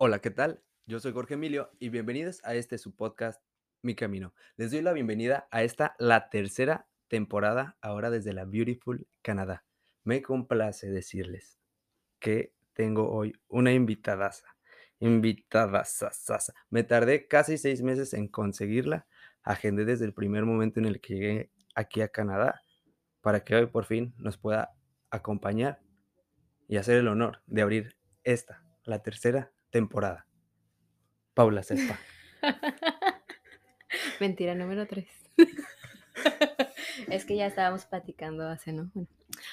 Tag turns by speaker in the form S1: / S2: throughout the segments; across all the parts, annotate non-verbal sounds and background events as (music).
S1: Hola, ¿qué tal? Yo soy Jorge Emilio y bienvenidos a este su podcast Mi Camino. Les doy la bienvenida a esta, la tercera temporada, ahora desde la Beautiful Canadá. Me complace decirles que tengo hoy una invitadaza. Invitada, Me tardé casi seis meses en conseguirla. Agendé desde el primer momento en el que llegué aquí a Canadá para que hoy por fin nos pueda acompañar y hacer el honor de abrir esta, la tercera temporada. Paula Cepa. (laughs)
S2: Mentira número tres. es que ya estábamos platicando hace, ¿no? Bueno,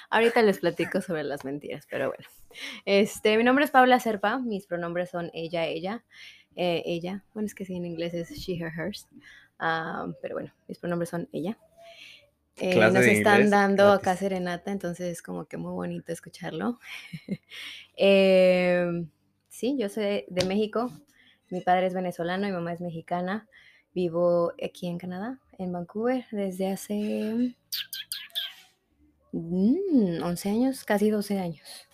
S2: ahorita les platico sobre las mentiras, pero bueno. Este, mi nombre es Paula Serpa, mis pronombres son ella, ella, eh, ella. Bueno, es que sí, en inglés es she, her, hers. Pero bueno, mis pronombres son ella. Eh, nos están dando acá serenata, entonces es como que muy bonito escucharlo. (laughs) eh, Sí, yo soy de México. Mi padre es venezolano, mi mamá es mexicana. Vivo aquí en Canadá, en Vancouver, desde hace 11 mm, años, casi 12 años.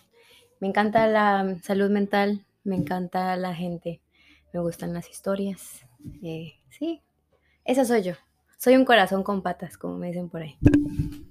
S2: Me encanta la salud mental, me encanta la gente, me gustan las historias. Eh, sí, esa soy yo. Soy un corazón con patas, como me dicen por ahí.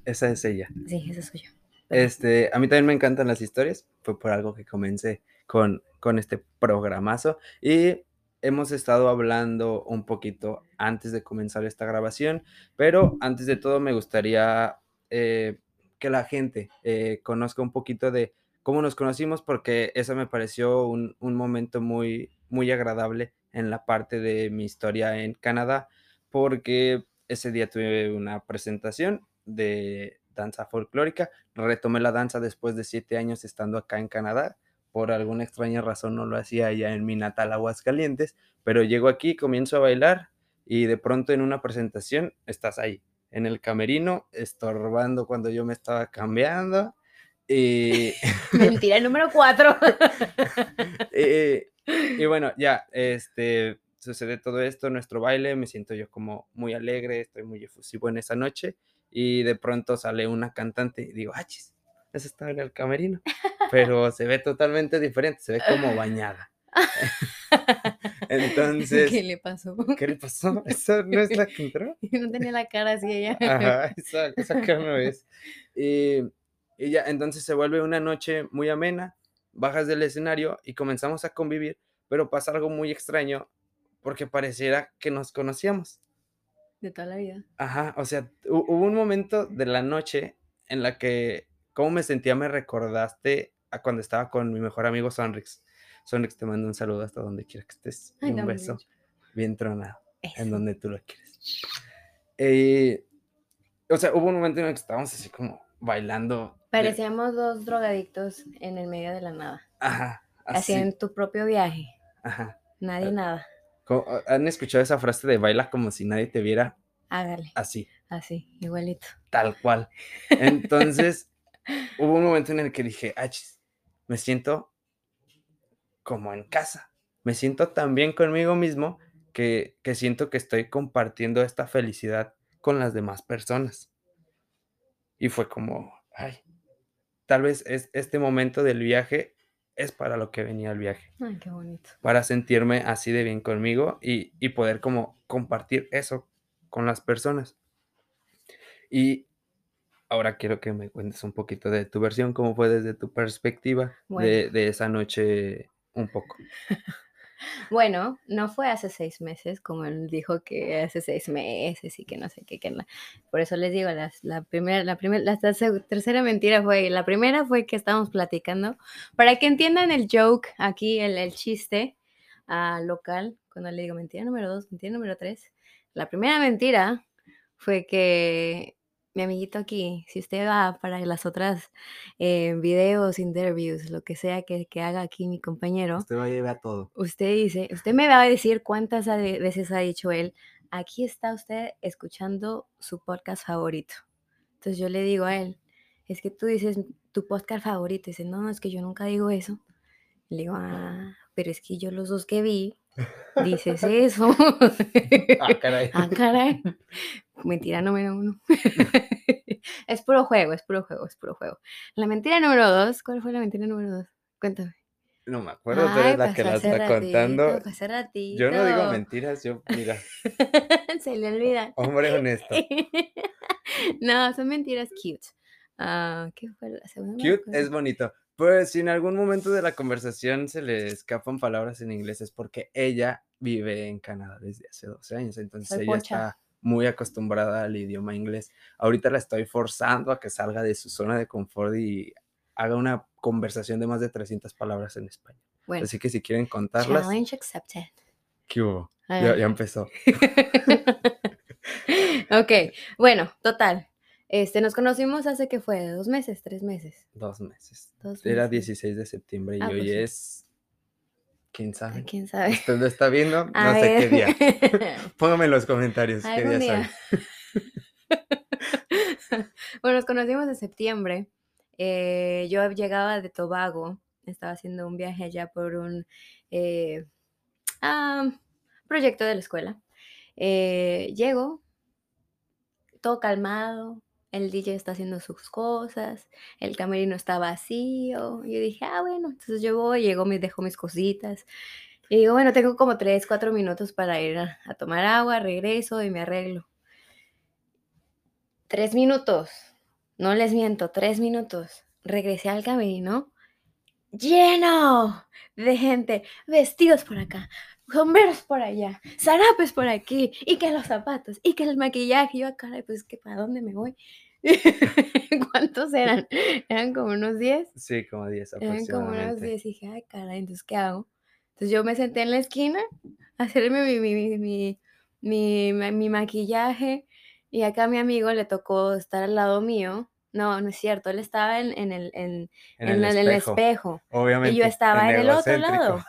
S1: Esa es ella.
S2: Sí, esa soy yo.
S1: Este, a mí también me encantan las historias. Fue por algo que comencé con, con este programazo. Y hemos estado hablando un poquito antes de comenzar esta grabación, pero antes de todo me gustaría eh, que la gente eh, conozca un poquito de cómo nos conocimos, porque eso me pareció un, un, momento muy, muy agradable en la parte de mi historia en Canadá, porque ese día tuve una presentación de danza folclórica, retomé la danza después de siete años estando acá en Canadá por alguna extraña razón no lo hacía ya en mi natal Aguascalientes, pero llego aquí, comienzo a bailar y de pronto en una presentación estás ahí, en el camerino, estorbando cuando yo me estaba cambiando. Y... (laughs)
S2: Mentira, el número cuatro. (laughs)
S1: y, bueno, ya, este, sucede todo esto, nuestro baile, me siento yo como muy alegre, estoy muy efusivo en esa noche y de pronto sale una cantante y digo, ah, chis, esa estaba en el camerino pero se ve totalmente diferente, se ve como bañada. (laughs) Entonces.
S2: ¿Qué le pasó?
S1: ¿Qué le pasó? ¿Eso no es la que entró? (laughs)
S2: No tenía la cara así ella.
S1: Ajá, esa, esa cara no es. Y, y, ya, entonces se vuelve una noche muy amena, bajas del escenario y comenzamos a convivir, pero pasa algo muy extraño porque pareciera que nos conocíamos.
S2: De toda la vida.
S1: Ajá, o sea, hubo un momento de la noche en la que cómo me sentía me recordaste a cuando estaba con mi mejor amigo Sonrix. Sonrix, te mando un saludo hasta donde quiera que estés. un beso bien tronado, en donde tú lo quieres. Eh, o sea, hubo un momento en el que estábamos así como bailando.
S2: Parecíamos dos drogadictos en el medio de la nada.
S1: Ajá.
S2: Así, en tu propio viaje. Ajá. Nadie ah, nada.
S1: ¿Han escuchado esa frase de baila como si nadie te viera?
S2: Hágale.
S1: Así.
S2: Así, igualito.
S1: Tal cual. Entonces, (laughs) hubo un momento en el que dije, achis, me siento como en casa. Me siento tan bien conmigo mismo que, que siento que estoy compartiendo esta felicidad con las demás personas. Y fue como, ay, tal vez es, este momento del viaje es para lo que venía el viaje.
S2: Ay, qué bonito.
S1: Para sentirme así de bien conmigo y, y poder como compartir eso con las personas. Y ahora quiero que me cuentes un poquito de tu versión, cómo fue desde tu perspectiva de, esa noche un poco. (laughs)
S2: Bueno, no fue hace seis meses, como él dijo que hace seis meses y que no sé qué, que por eso les digo, la, primera, la, primera, la tercera mentira fue, la primera fue que estábamos platicando, para que entiendan el joke aquí, el, chiste uh, local, cuando le digo mentira número dos, mentira número tres, la primera mentira fue que mi amiguito aquí, si usted va para las otras eh, videos, interviews, lo que sea que, haga aquí mi compañero.
S1: Usted va a llevar todo.
S2: Usted dice, usted me va a decir cuántas veces ha dicho él, aquí está usted escuchando su podcast favorito. Entonces yo le digo a él, es que tú dices tu podcast favorito. dice, no, es que yo nunca digo eso. Le digo, ah, pero es que yo los dos que vi, dices (laughs) eso.
S1: ah, caray. (laughs)
S2: ah, caray. Mentira número uno. (laughs) (laughs) es puro juego, es puro juego, es puro juego. La mentira número dos, ¿cuál fue la mentira número dos? Cuéntame.
S1: No me acuerdo, tú eres la que
S2: pasó
S1: la está
S2: ratito,
S1: contando.
S2: ratito.
S1: Yo no digo mentiras, yo, mira, (laughs)
S2: Se le olvida.
S1: hombre honesto.
S2: no, son mentiras cute. Ah, ¿Qué fue la segunda?
S1: Cute es bonito. Pues si en algún momento de la conversación se le escapan palabras en inglés es porque ella vive en Canadá desde hace 12 años, entonces
S2: Soy
S1: ella
S2: pocha.
S1: está muy acostumbrada al idioma inglés. Ahorita la estoy forzando a que salga de su zona de confort y haga una conversación de más de 300 palabras en español.
S2: Bueno,
S1: Así que si quieren contarlas,
S2: challenge accepted.
S1: ¿qué hubo? Ya, empezó. (laughs)
S2: ok, bueno, total. Este, nos conocimos hace que fue dos meses, tres meses.
S1: Dos meses.
S2: Dos
S1: Era
S2: meses.
S1: 16 de septiembre y
S2: Ah,
S1: hoy
S2: pues
S1: es... ¿Quién sabe?
S2: ¿Quién sabe?
S1: ¿Usted lo está viendo? (laughs) No
S2: A
S1: sé qué día. (laughs) Póngame en los comentarios qué día
S2: día. (laughs) bueno, nos conocimos en septiembre. Eh, yo llegaba de Tobago, estaba haciendo un viaje allá por un eh, proyecto de la escuela. Eh, llego, todo calmado, el DJ está haciendo sus cosas, el camerino está vacío. Yo dije, ah, bueno, entonces yo voy, llego, me dejo mis cositas. Y digo, bueno, tengo como 3, 4 minutos para ir a, a tomar agua, regreso y me arreglo. Tres minutos, no les miento, tres minutos. Regresé al camerino lleno de gente, vestidos por acá, sombreros por allá, zarapes por aquí, y que los zapatos, y que el maquillaje. Y yo, caray, pues que para dónde me voy. (laughs) ¿Cuántos eran? Eran como unos 10.
S1: Sí, como 10
S2: Eran como unos
S1: aproximadamente.
S2: 10 y dije, ay, caray, entonces, ¿qué hago? Entonces yo me senté en la esquina a hacerme mi, mi, mi, mi, mi, ma- mi maquillaje y acá a mi amigo le tocó estar al lado mío. No, no es cierto, él estaba en, en el, en,
S1: En el espejo. Obviamente.
S2: y yo estaba en el otro lado.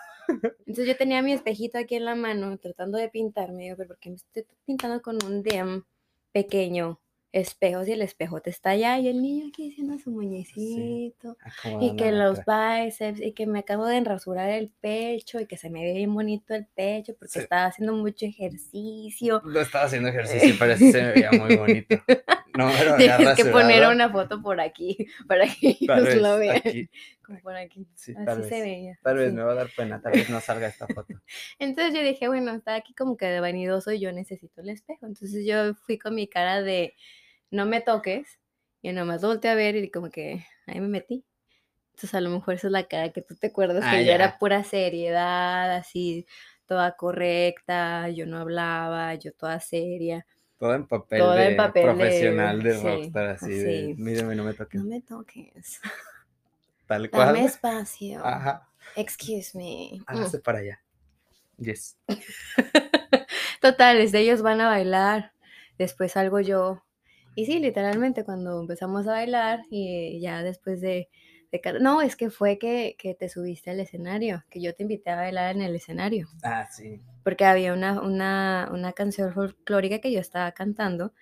S2: Entonces yo tenía mi espejito aquí en la mano tratando de pintarme. Yo, pero ¿por qué me estoy pintando con un damn pequeño espejo si el espejo te está allá y el niño aquí haciendo su muñecito? Y que los
S1: cara.
S2: bíceps, y que me acabo de enrasurar el pecho, y que se me ve bien bonito el pecho, porque
S1: Sí.
S2: estaba haciendo mucho ejercicio.
S1: No estaba haciendo ejercicio, (laughs) pero sí se me veía muy bonito. No había (laughs)
S2: Tienes que poner una foto por aquí, (laughs) para que
S1: Tal
S2: ellos lo vean.
S1: aquí,
S2: Como por aquí.
S1: sí,
S2: Así
S1: tal
S2: se
S1: vez.
S2: veía.
S1: Tal vez
S2: sí.
S1: me va a dar pena, tal vez no salga esta foto. (laughs)
S2: Entonces yo dije, bueno, está aquí como que de vanidoso y yo necesito el espejo. Entonces yo fui con mi cara de no me toques. Y nomás volteé a ver y como que ahí me metí. Entonces a lo mejor esa es la cara que tú te acuerdas,
S1: Ah,
S2: que yo
S1: ya.
S2: era pura seriedad, así, toda correcta, yo no hablaba, yo toda seria.
S1: Todo en papel
S2: Todo
S1: de
S2: en papel de-
S1: profesional de
S2: sí,
S1: rockstar, así de,
S2: así.
S1: mírame, no me toques.
S2: No me toques. (laughs)
S1: Tal cual.
S2: Dame espacio.
S1: Ajá,
S2: Excuse me. Mm.
S1: hágase para allá. Yes. (laughs)
S2: Total, desde ellos van a bailar, después salgo yo. Y sí, literalmente cuando empezamos a bailar y ya después de... de no, es que fue que, que te subiste al escenario, que yo te invité a bailar en el escenario,
S1: Ah, sí.
S2: porque había una, una, una canción folclórica que yo estaba cantando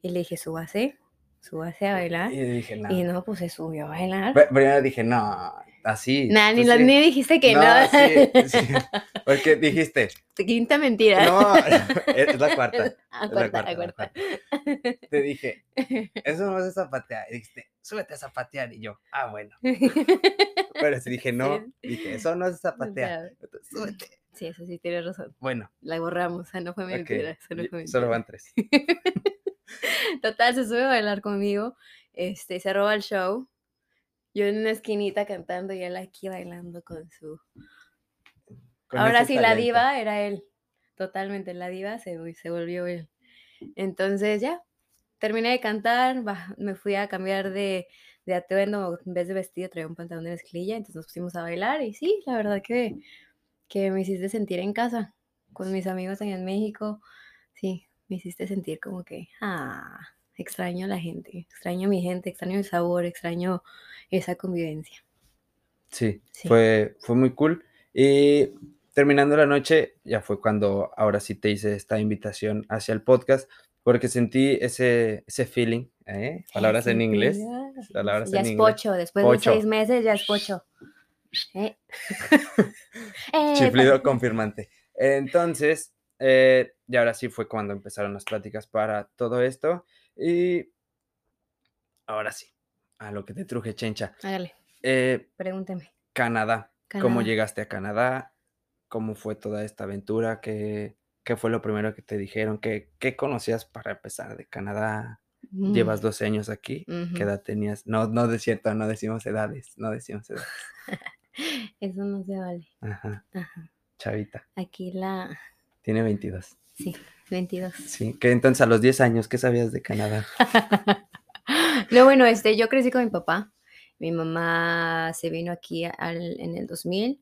S2: y le dije, súbase, súbase a bailar.
S1: Y dije, no.
S2: Y no, pues se subió a bailar.
S1: Pri- Primero dije, no, así.
S2: Nah, ni,
S1: pues
S2: lo- ni dijiste que no.
S1: sí, sí. (laughs) Porque dijiste,
S2: Quinta mentira.
S1: no, (laughs) (laughs) es la cuarta.
S2: Ah,
S1: es la
S2: cuarta,
S1: cuarta, la
S2: cuarta.
S1: Te dije, eso no es zapatear. Y dijiste, súbete a zapatear. Y yo, ah, bueno. Pero si dije, no, dije, eso no es zapatear. Entonces, súbete.
S2: Sí, eso sí, tienes razón.
S1: Bueno,
S2: La borramos, o sea, no fue mentira. eso no
S1: y-
S2: fue
S1: solo
S2: mentira.
S1: van tres.
S2: Total, se sube a bailar conmigo, este, se roba el show. Yo en una esquinita cantando y él aquí bailando con su...
S1: Con
S2: Ahora sí, la diva era él. Totalmente, la diva se, vol- se volvió él. Entonces ya, terminé de cantar, me fui a cambiar de, de atuendo, en vez de vestido traía un pantalón de mezclilla, entonces nos pusimos a bailar y sí, la verdad que, que me hiciste sentir en casa con mis amigos allá en México. Sí, me hiciste sentir como que, ah, extraño a la gente, extraño a mi gente, extraño el sabor, extraño esa convivencia.
S1: Sí,
S2: Sí.
S1: Fue, fue muy cool. Y terminando la noche, ya fue cuando ahora sí te hice esta invitación hacia el podcast, porque sentí ese, ese feeling, ¿eh? Palabras en inglés. Palabras
S2: ya
S1: en
S2: es
S1: inglés.
S2: pocho, después
S1: Pocho.
S2: de seis meses ya es pocho. Eh. (laughs) Eh,
S1: Chiflido confirmante. Entonces, eh, y ahora sí fue cuando empezaron las pláticas para todo esto. Y ahora sí, a lo que te truje, Chencha.
S2: Hágale,
S1: Eh,
S2: pregúnteme.
S1: Canadá. ¿Cómo llegaste a Canadá? ¿Cómo fue toda esta aventura? ¿Qué qué fue lo primero que te dijeron? ¿Qué qué conocías para empezar de Canadá?
S2: Mm,
S1: Llevas 12 años aquí, ¿qué edad tenías? No, no es cierto, no decimos edades, no decimos edades. (laughs)
S2: Eso no se vale.
S1: Ajá,
S2: Ajá.
S1: chavita.
S2: Aquí la
S1: Tiene 22.
S2: sí, 22.
S1: Sí, que entonces a los 10 años, ¿qué sabías de Canadá? (laughs)
S2: No, bueno, este, yo crecí con mi papá. Mi mamá se vino aquí al en el 2000.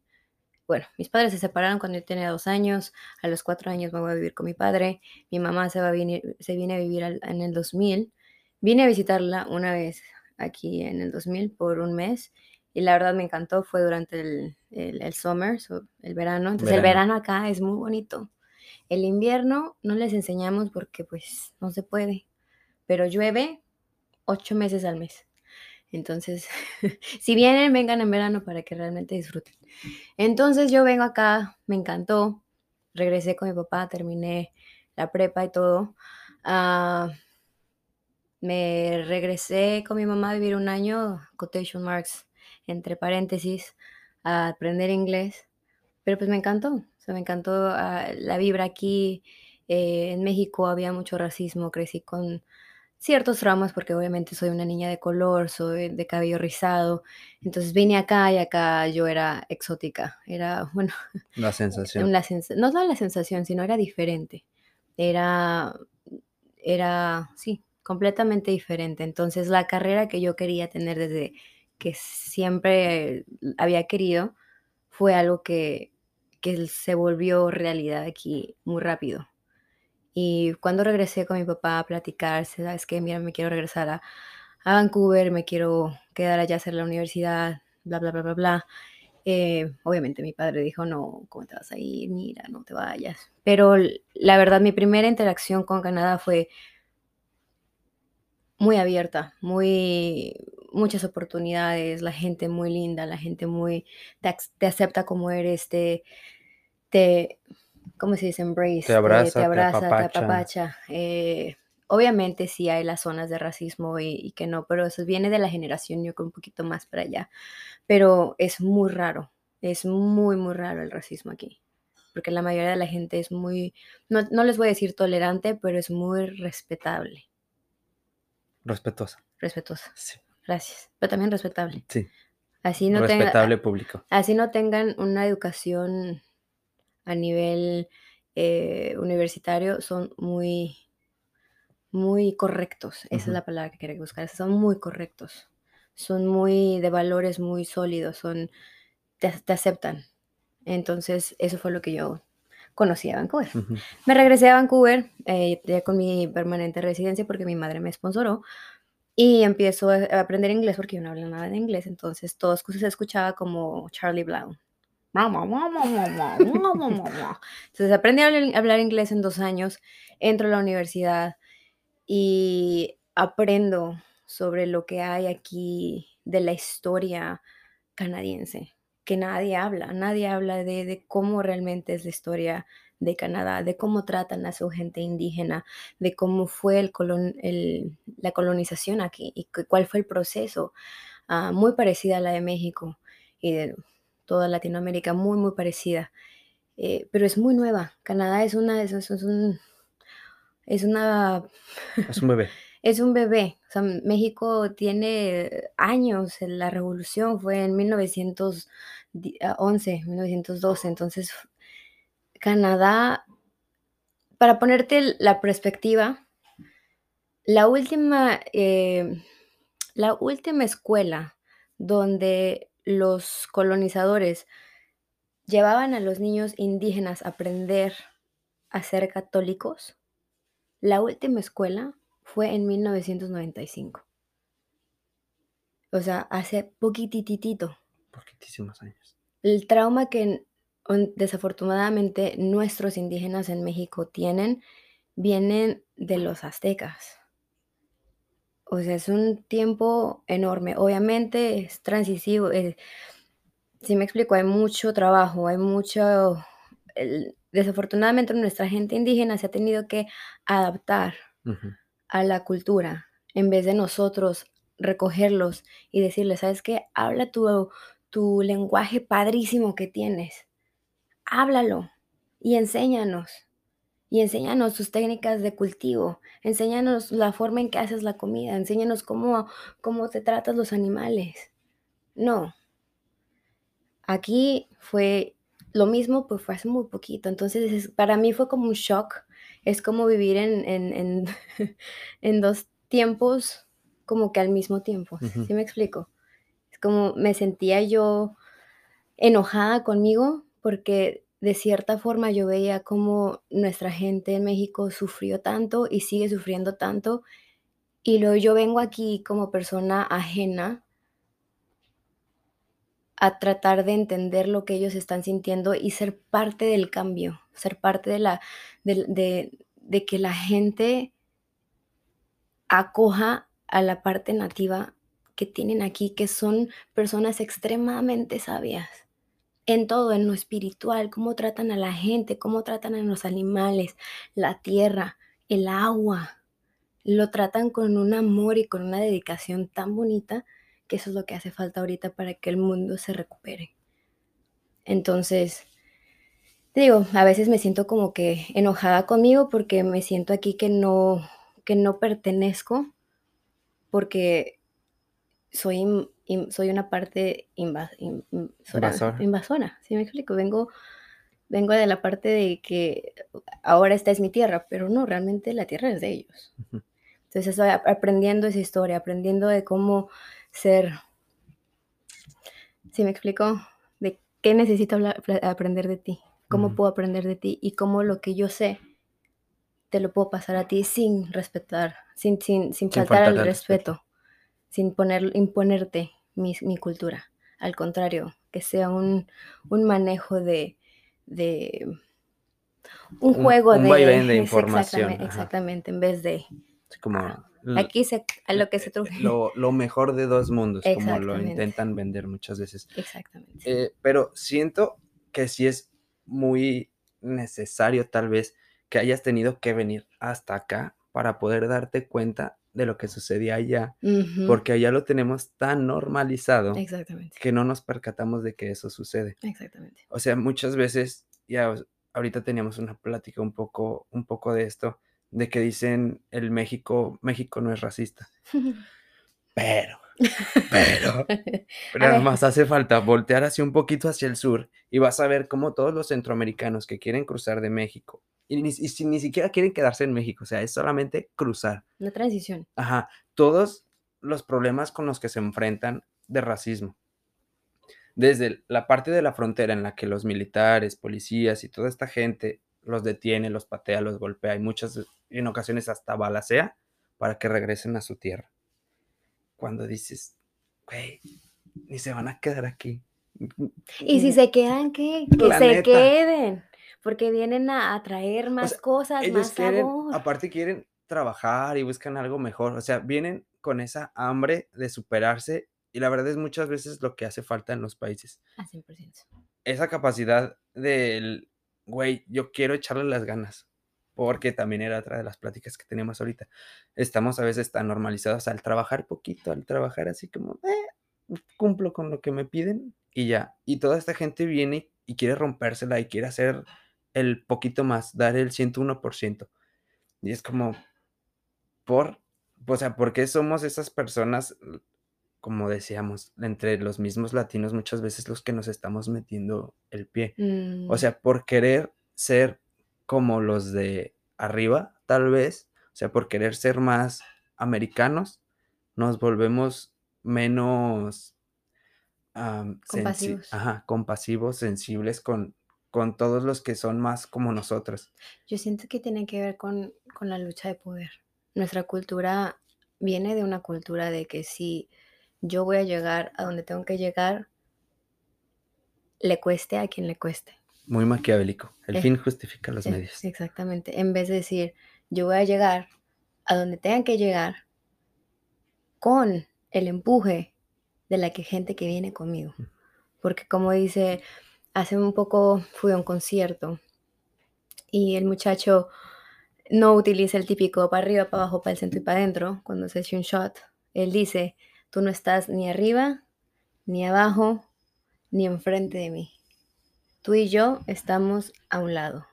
S2: Bueno, mis padres se separaron cuando yo tenía 2 años. A los 4 años me voy a vivir con mi padre. Mi mamá se va a venir se viene a vivir al en el 2000. Vine a visitarla una vez aquí en el 2000 por un mes, y la verdad me encantó. Fue durante el el el summer, so, el verano. Entonces, el
S1: verano
S2: acá es muy bonito. El invierno no les enseñamos porque, pues, no se puede, pero llueve 8 meses al mes. Entonces, (laughs) si vienen, vengan en verano para que realmente disfruten. Entonces, yo vengo acá, me encantó, regresé con mi papá, terminé la prepa y todo. Ah, me regresé con mi mamá a vivir un año, quotation marks, entre paréntesis, a aprender inglés, pero, pues, me encantó, sea, me encantó, ah, la vibra aquí. Eh, en México había mucho racismo, crecí con ciertos traumas, porque obviamente soy una niña de color, soy de cabello rizado. Entonces, vine acá y acá yo era exótica, era, (laughs) bueno,
S1: La (laughs) sensación.
S2: la no solo la sensación, sino era diferente. Era era, sí, completamente diferente. Entonces, la carrera que yo quería tener desde que siempre había querido, fue algo que que se volvió realidad aquí muy rápido. Y cuando regresé con mi papá a platicar, ¿sabes qué? Mira, me quiero regresar a a Vancouver, me quiero quedar allá a hacer la universidad, bla, bla, bla, bla, bla. Eh, obviamente, mi padre dijo: "No, ¿cómo te vas a ir? Mira, no te vayas". Pero la verdad, mi primera interacción con Canadá fue muy abierta, muy muchas oportunidades, la gente muy linda, la gente muy te te acepta como eres, te te, ¿cómo se dice?
S1: Te
S2: Embrace, te te
S1: abraza, te
S2: abraza, te
S1: apapacha.
S2: Eh, obviamente, sí hay las zonas de racismo y y que no, pero eso viene de la generación, yo creo, un poquito más para allá. Pero es muy raro, es muy, muy raro el racismo aquí, porque la mayoría de la gente es muy, no no les voy a decir tolerante, pero es muy respetable.
S1: Respetuosa.
S2: Respetuosa.
S1: Sí.
S2: Gracias, pero también respetable.
S1: Sí.
S2: Así no tenga
S1: Respetable público.
S2: así no tengan una educación a nivel, eh, universitario, son muy muy correctos, esa es la palabra que quería buscar, son muy correctos, son muy de valores muy sólidos, son te te aceptan. Entonces, eso fue lo que yo conocí a Vancouver. Me regresé a Vancouver, eh, ya con mi permanente residencia, porque mi madre me sponsoró, y empiezo a aprender inglés, porque yo no hablo nada de inglés. Entonces, todo se escuchaba como Charlie Brown. Entonces, aprendí a hablar inglés en 2 años, entro a la universidad y aprendo sobre lo que hay aquí de la historia canadiense, que nadie habla, nadie habla de cómo realmente es la historia de Canadá, de cómo tratan a su gente indígena, de cómo fue el la colonización aquí y cuál fue el proceso, ah, muy parecida a la de México y de toda Latinoamérica, muy, muy parecida, eh, pero es muy nueva. Canadá es una es es un es una
S1: Es un bebé. (laughs)
S2: es un bebé. O sea, México tiene años, la revolución fue en 1900 di ah, 11, 1912. Entonces, Canadá para ponerte la perspectiva la última, eh, la última escuela donde los colonizadores llevaban a los niños indígenas a aprender a ser católicos, la última escuela fue en 1995. O sea, hace poquititito.
S1: Poquitísimos años.
S2: El trauma que, desafortunadamente, nuestros indígenas en México tienen, vienen de los aztecas. O sea, es un tiempo enorme. Obviamente, es transisivo, eh, ¿sí me explico? Hay mucho trabajo, hay mucho el desafortunadamente, nuestra gente indígena se ha tenido que adaptar a la cultura, en vez de nosotros recogerlos y decirles: "¿Sabes qué? Habla tu tu lenguaje padrísimo que tienes. Háblalo y enséñanos. Y enséñanos tus técnicas de cultivo. Enséñanos la forma en que haces la comida. Enséñanos cómo, cómo te tratas los animales. No. Aquí fue lo mismo, pues fue hace muy poquito. Entonces, para mí fue como un shock. Es como vivir en, en, en, (laughs) dos tiempos como que al mismo tiempo. ¿Sí me explico? Es como me sentía yo enojada conmigo porque de cierta forma yo veía como nuestra gente en México sufrió tanto y sigue sufriendo tanto. Y luego yo vengo aquí como persona ajena a tratar de entender lo que ellos están sintiendo y ser parte del cambio, ser parte de, la, de, de, que la gente acoja a la parte nativa que tienen aquí, que son personas extremadamente sabias en todo, en lo espiritual, cómo tratan a la gente, cómo tratan a los animales, la tierra, el agua. Lo tratan con un amor y con una dedicación tan bonita que eso es lo que hace falta ahorita para que el mundo se recupere. Entonces, digo, a veces me siento como que enojada conmigo porque me siento aquí que no, que no pertenezco, porque soy, soy una parte invasora, invasora, ¿sí me explico? Vengo, vengo de la parte de que ahora esta es mi tierra, pero no, realmente la tierra es de ellos. Entonces estoy aprendiendo esa historia, aprendiendo de cómo ser, ¿sí me explico? De qué necesito aprender de ti, cómo puedo aprender de ti y cómo lo que yo sé te lo puedo pasar a ti sin respetar, sin, sin, sin, faltar, al respeto, sin poner, imponerte mi, mi, cultura. Al contrario, que sea un, un manejo de, de un, juego de,
S1: de información.
S2: Exactamente, exactamente, en vez de...
S1: como
S2: Aquí se, a lo que se
S1: truje. Lo, lo, mejor de dos mundos, como lo intentan vender muchas veces.
S2: Exactamente.
S1: Eh, pero siento que sí es muy necesario tal vez que hayas tenido que venir hasta acá para poder darte cuenta de lo que sucedía allá, porque allá lo tenemos tan normalizado que no nos percatamos de que eso sucede.
S2: Exactamente.
S1: O sea, muchas veces, ya ahorita teníamos una plática un poco, un poco de esto, de que dicen el México, México no es racista. (laughs) Pero, pero, (laughs) pero además hace falta voltear hacia un poquito hacia el sur y vas a ver cómo todos los centroamericanos que quieren cruzar de México y ni, ni siquiera quieren quedarse en México, o sea, es solamente cruzar.
S2: Una transición.
S1: Ajá, todos los problemas con los que se enfrentan de racismo. Desde la parte de la frontera en la que los militares, policías y toda esta gente los detiene, los patea, los golpea y muchas en ocasiones hasta balacea para que regresen a su tierra. Cuando dices, güey, ni se van a quedar aquí.
S2: Y si se quedan, ¿qué? Que se queden, porque vienen a, traer más cosas, más sabor.
S1: Aparte quieren trabajar y buscan algo mejor, o sea, vienen con esa hambre de superarse y la verdad es muchas veces lo que hace falta en los países.
S2: A 100%.
S1: Esa capacidad del, güey, yo quiero echarle las ganas porque también era otra de las pláticas que tenemos ahorita. Estamos a veces tan normalizados al trabajar poquito, al trabajar así como, eh, cumplo con lo que me piden y ya. Y toda esta gente viene y quiere rompérsela y quiere hacer el poquito más, dar el 101%. Y es como, por, o sea, ¿por qué somos esas personas, como decíamos, entre los mismos latinos muchas veces los que nos estamos metiendo el pie? O mm. sea, por querer ser como los de arriba, tal vez, o sea, por querer ser más americanos, nos volvemos menos
S2: compasivos.
S1: Ajá, compasivos, sensibles con, con todos los que son más como nosotros.
S2: Yo siento que tiene que ver con, con la lucha de poder. Nuestra cultura viene de una cultura de que si yo voy a llegar a donde tengo que llegar, le cueste a quien le cueste.
S1: Muy maquiavélico. El fin justifica los medios.
S2: Exactamente. En vez de decir, yo voy a llegar a donde tengan que llegar con el empuje de la que gente que viene conmigo. Porque como dice, hace un poco fui a un concierto y el muchacho no utiliza el típico para arriba, para abajo, para el centro y para adentro cuando se hace un shot. Él dice, tú no estás ni arriba, ni abajo, ni enfrente de mí. Tú y yo estamos a un lado.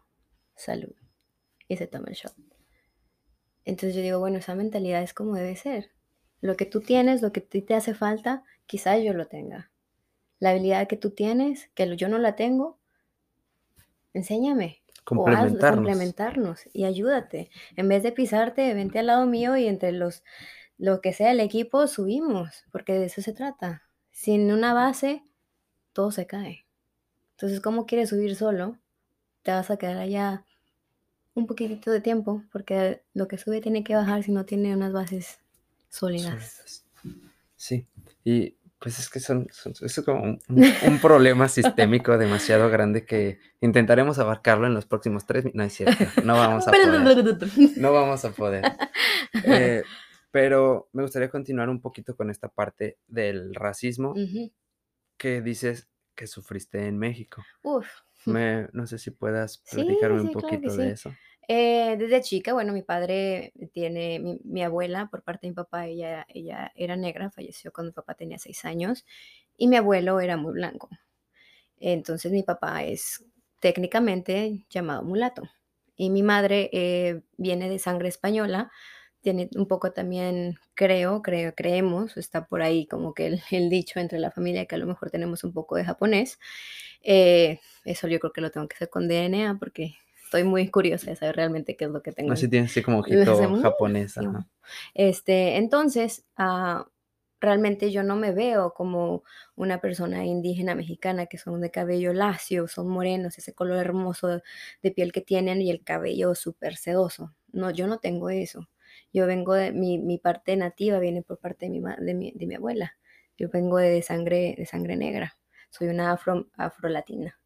S2: Salud. Y se toma el shot. Entonces yo digo, bueno, esa mentalidad es como debe ser. Lo que tú tienes, lo que te hace falta, quizás yo lo tenga. La habilidad que tú tienes, que yo no la tengo, enséñame. O hazlo,
S1: Complementarnos.
S2: complementarnos y ayúdate. En vez de pisarte, vente al lado mío y entre los, lo que sea el equipo, subimos, porque de eso se trata. Sin una base, todo se cae. Entonces, ¿cómo quieres subir solo? Te vas a quedar allá un poquitito de tiempo, porque lo que sube tiene que bajar si no tiene unas bases sólidas.
S1: Sí, y pues es que son, son- es como un, problema sistémico demasiado grande que intentaremos abarcarlo en los próximos tres minutos. No es cierto, no vamos a poder. No vamos a poder. (laughs) Eh, pero me gustaría continuar un poquito con esta parte del racismo que dices que sufriste en México.
S2: Uf.
S1: Me, no sé si puedas
S2: Sí,
S1: platicarme un
S2: claro
S1: poquito de
S2: sí.
S1: eso.
S2: Eh, desde chica, bueno, mi padre tiene, mi, abuela, por parte de mi papá, ella, ella era negra, falleció cuando mi papá tenía seis años, y mi abuelo era muy blanco. Entonces mi papá es técnicamente llamado mulato. Y mi madre eh, viene de sangre española, tiene un poco también, creo, creo, creemos, está por ahí como que el, (laughs) el dicho entre la familia que a lo mejor tenemos un poco de japonés. Eh, eso yo creo que lo tengo que hacer con DNA porque estoy muy curiosa de saber realmente qué es lo que tengo.
S1: No si tienes así como (laughs) ojito
S2: sí.
S1: ajá.
S2: Este, entonces, ah, realmente yo no me veo como una persona indígena mexicana que son de cabello lacio, son morenos, ese color hermoso de, de piel que tienen y el cabello súper sedoso. No, yo no tengo eso. Yo vengo de mi, mi parte nativa, viene por parte de mi, de mi, de mi abuela. Yo vengo de sangre, de sangre negra. Soy una afro, afrolatina.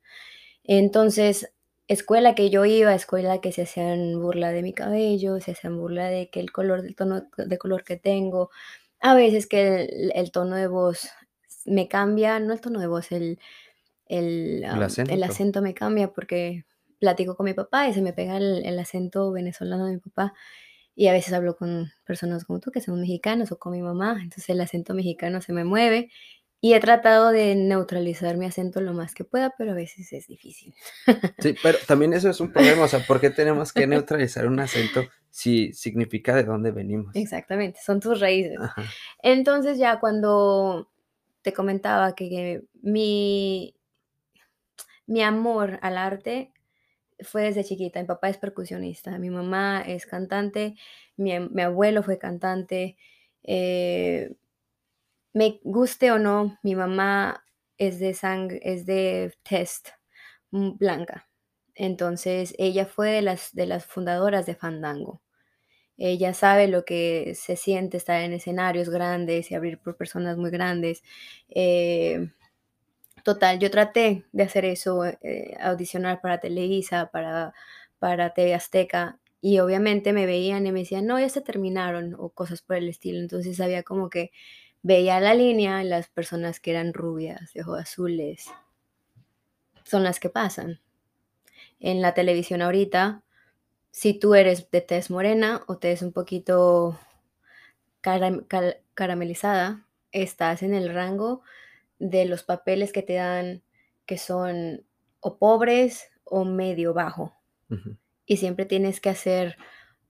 S2: Entonces, escuela que yo iba, escuela que se hacían burla de mi cabello, se hacían burla de que el color del tono de color que tengo, a veces que el, el tono de voz me cambia, no el tono de voz, el, el,
S1: El
S2: am, el
S1: acento.
S2: acento me cambia porque platico con mi papá y se me pega el, el acento venezolano de mi papá. Y a veces hablo con personas como tú que son mexicanos o con mi mamá, entonces el acento mexicano se me mueve y he tratado de neutralizar mi acento lo más que pueda, pero a veces es difícil.
S1: Sí, pero también eso es un problema, o sea, ¿por qué tenemos que (laughs) neutralizar un acento si significa de dónde venimos?
S2: Exactamente, son tus raíces.
S1: Ajá.
S2: Entonces ya cuando te comentaba que, que mi, mi amor al arte fue desde chiquita. Mi papá es percusionista, mi mamá es cantante, mi, mi abuelo fue cantante. eh, me guste o no, mi mamá es de sangre, es de test mm, blanca. Entonces ella fue de las, de las fundadoras de Fandango. Ella sabe lo que se siente estar en escenarios grandes y abrir por personas muy grandes. Eh, total, yo traté de hacer eso, eh, audicionar para Televisa, para, para TV Azteca, y obviamente me veían y me decían, no, ya se terminaron, o cosas por el estilo. Entonces había como que veía la línea, las personas que eran rubias, de ojos azules, son las que pasan. En la televisión ahorita, si tú eres de tez morena o tez un poquito caram- caramelizada, estás en el rango de los papeles que te dan que son o pobres o medio bajo. Y siempre tienes que hacer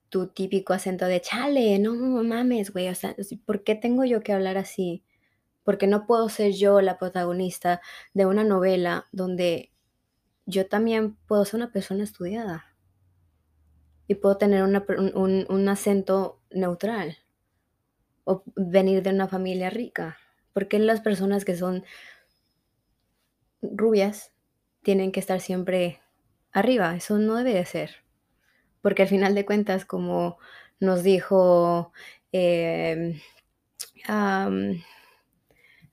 S2: tu típico acento de chale, no mames, güey. O sea, ¿por qué tengo yo que hablar así? Porque no puedo ser yo la protagonista de una novela donde yo también puedo ser una persona estudiada y puedo tener un, un- acento neutral o venir de una familia rica. ¿Por qué las personas que son rubias tienen que estar siempre arriba? Eso no debe de ser. Porque al final de cuentas, como nos dijo, em,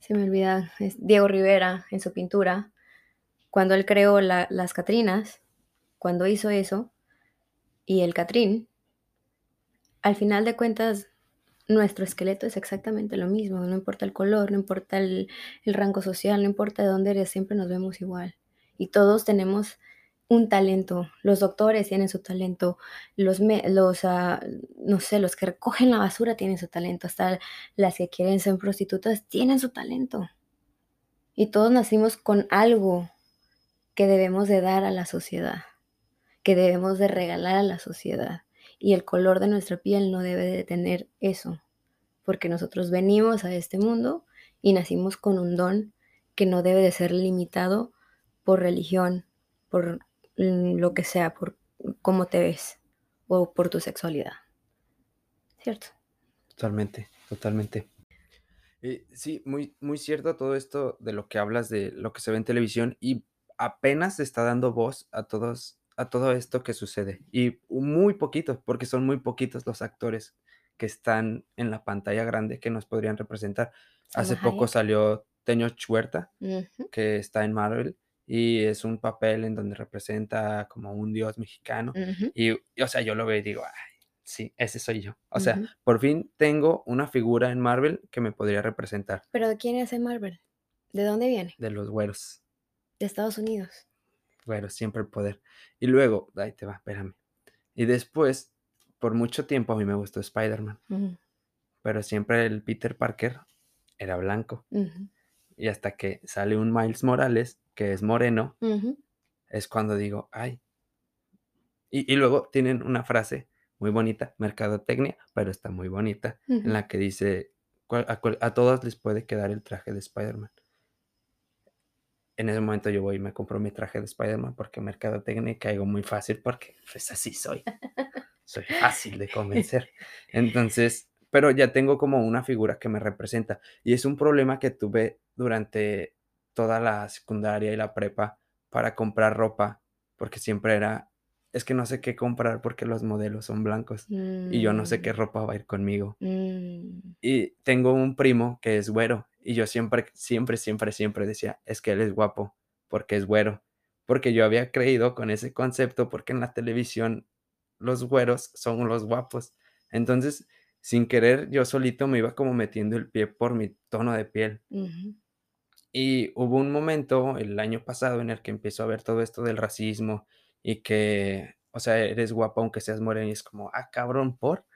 S2: se me olvida, Diego Rivera en su pintura, cuando él creó la- las Catrinas, cuando hizo eso, y el Catrín, al final de cuentas, nuestro esqueleto es exactamente lo mismo, no importa el color, no importa el, el rango social, no importa de dónde eres, siempre nos vemos igual. Y todos tenemos un talento, los doctores tienen su talento, los, me- los ah, no sé, los que recogen la basura tienen su talento, hasta las que quieren ser prostitutas tienen su talento. Y todos nacimos con algo que debemos de dar a la sociedad, que debemos de regalar a la sociedad. Y el color de nuestra piel no debe de tener eso, porque nosotros venimos a este mundo y nacimos con un don que no debe de ser limitado por religión, por lo que sea, por cómo te ves o por tu sexualidad. ¿Cierto?
S1: Totalmente, totalmente. Eh, sí, muy, muy cierto todo esto de lo que hablas de lo que se ve en televisión y apenas se está dando voz a todos a todo esto que sucede y muy poquitos porque son muy poquitos los actores que están en la pantalla grande que nos podrían representar. Hace poco salió Teño Chuerta, que está en Marvel y es un papel en donde representa como un dios mexicano y, o sea, yo lo veo y digo, ay, sí, ese soy yo. O sea, por fin tengo una figura en Marvel que me podría representar.
S2: ¿Pero de quién es en Marvel? ¿De dónde viene?
S1: De los güeros.
S2: De Estados Unidos.
S1: Güeros, siempre el poder. Y luego, ahí te va, espérame. Y después, por mucho tiempo a mí me gustó Spider-Man. Pero siempre el Peter Parker era blanco. Y hasta que sale un Miles Morales, que es moreno, es cuando digo, ay. Y, y luego tienen una frase muy bonita, mercadotecnia, pero está muy bonita, en la que dice, a, todos les puede quedar el traje de Spider-Man. En ese momento yo voy y me compro mi traje de Spider-Man porque mercadotecnia caigo muy fácil porque pues así soy. (laughs) soy fácil de convencer. (laughs) Entonces, pero ya tengo como una figura que me representa y es un problema que tuve durante toda la secundaria y la prepa para comprar ropa porque siempre era es que no sé qué comprar porque los modelos son blancos y yo no sé qué mm. ropa va a ir conmigo. Mm. Y tengo un primo que es güero y yo siempre, siempre, siempre, siempre decía, es que él es guapo porque es güero. Porque yo había creído con ese concepto porque en la televisión los güeros son los guapos. Entonces, sin querer, yo solito me iba como metiendo el pie por mi tono de piel. Y hubo un momento el año pasado en el que empezó a ver todo esto del racismo y que, o sea, eres guapa aunque seas morena y es como, ah, cabrón, por.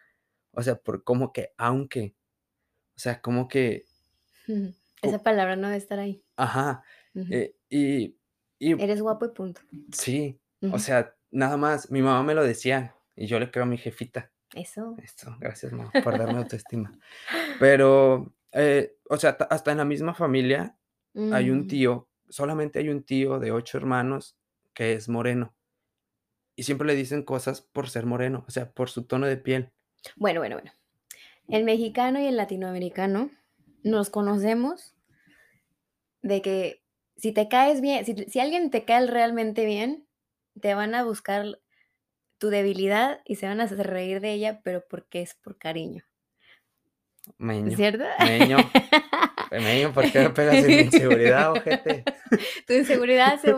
S1: O sea, por como que, aunque. O sea, como que.
S2: Esa palabra no debe estar ahí.
S1: Ajá. Eh, y,
S2: Eres guapo y punto.
S1: Sí. O sea, nada más. Mi mamá me lo decía y yo le creo a mi jefita.
S2: Eso.
S1: Eso, gracias, mamá, por darme autoestima. Pero, eh, o sea, hasta en la misma familia hay un mm. tío, solamente hay un tío de ocho hermanos que es moreno y siempre le dicen cosas por ser moreno, o sea, por su tono de piel.
S2: Bueno, bueno, bueno. El mexicano y el latinoamericano nos conocemos de que si te caes bien, si, alguien te cae realmente bien, te van a buscar tu debilidad y se van a hacer reír de ella, pero porque es por cariño.
S1: Meño.
S2: ¿Cierto?
S1: Meño. (laughs) (laughs) ¿por qué me pegas en (laughs) inseguridad, ojete?
S2: Tu inseguridad se,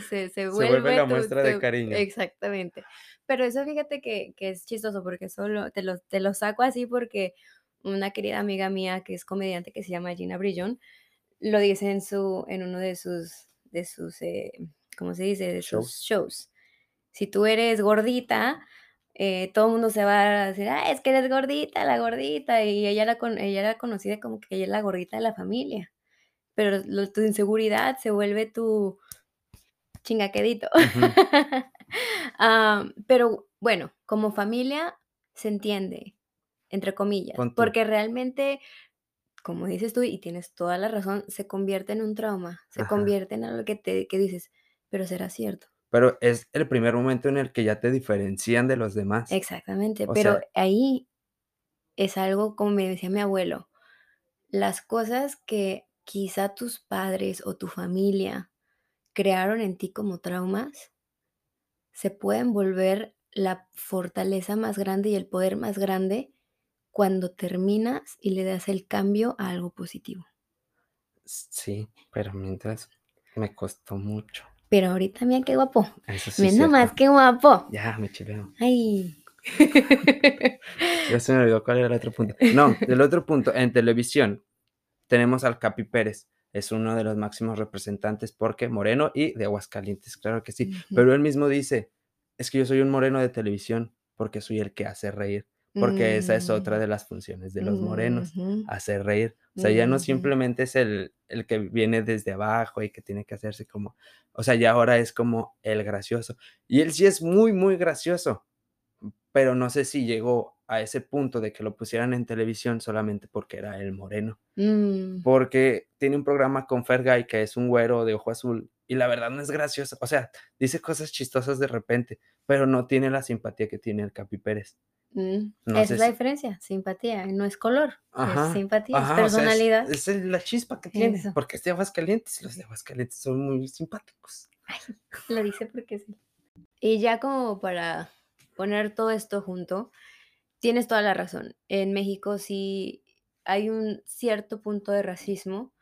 S2: se, se, vuelve,
S1: la muestra de cariño.
S2: Exactamente. Pero eso fíjate que, que, es chistoso porque solo te lo, te lo saco así porque una querida amiga mía que es comediante que se llama Gina Brillon lo dice en, su, en uno de sus, de sus eh, ¿cómo se dice? De sus shows. Si tú eres gordita, eh, todo el mundo se va a decir, ah, es que eres gordita, la gordita, y ella era, con, ella era conocida como que ella es la gordita de la familia, pero tu inseguridad se vuelve tu chingaquedito. (laughs) pero bueno, como familia se entiende, entre comillas, porque realmente, como dices tú, y tienes toda la razón, se convierte en un trauma, se convierte en algo que te que dices, pero será cierto
S1: pero es el primer momento en el que ya te diferencian de los demás.
S2: Exactamente, pero ahí es algo como me decía mi abuelo, las cosas que quizá tus padres o tu familia crearon en ti como traumas, se pueden volver la fortaleza más grande y el poder más grande cuando terminas y le das el cambio a algo positivo.
S1: Sí, pero mientras me costó mucho.
S2: Pero ahorita, mira qué guapo. Eso sí mira qué guapo.
S1: Ya, me chiveo.
S2: Ay. (laughs)
S1: ya se me olvidó cuál era el otro punto. No, el otro punto, en televisión tenemos al Capi Pérez. Es uno de los máximos representantes porque moreno y de Aguascalientes, claro que sí. Pero él mismo dice, es que yo soy un moreno de televisión porque soy el que hace reír. Porque esa es otra
S2: Mm.
S1: de las funciones de los morenos, hacer reír. O sea, ya no
S2: Ujú.
S1: simplemente es el el que viene desde abajo y que tiene que hacerse como o sea, ya ahora es como el gracioso. Y él sí es muy, muy gracioso, pero no sé si llegó a ese punto de que lo pusieran en televisión solamente porque era el moreno.
S2: Mm.
S1: Porque tiene un programa con Fergay, que es un güero de ojo azul, y la verdad no es gracioso. O sea, dice cosas chistosas de repente, pero no tiene la simpatía que tiene el Capi Pérez.
S2: Mm,
S1: No
S2: es la
S1: si
S2: diferencia, simpatía, no es color, es
S1: Ajá,
S2: simpatía, es
S1: ajá, o sea, es
S2: personalidad.
S1: es la chispa que tiene,
S2: Eso.
S1: porque es de Aguascalientes, y los de Aguascalientes son muy simpáticos.
S2: Ay, lo dice porque sí. Y ya como para poner todo esto junto, tienes toda la razón. En México sí hay un cierto punto de racismo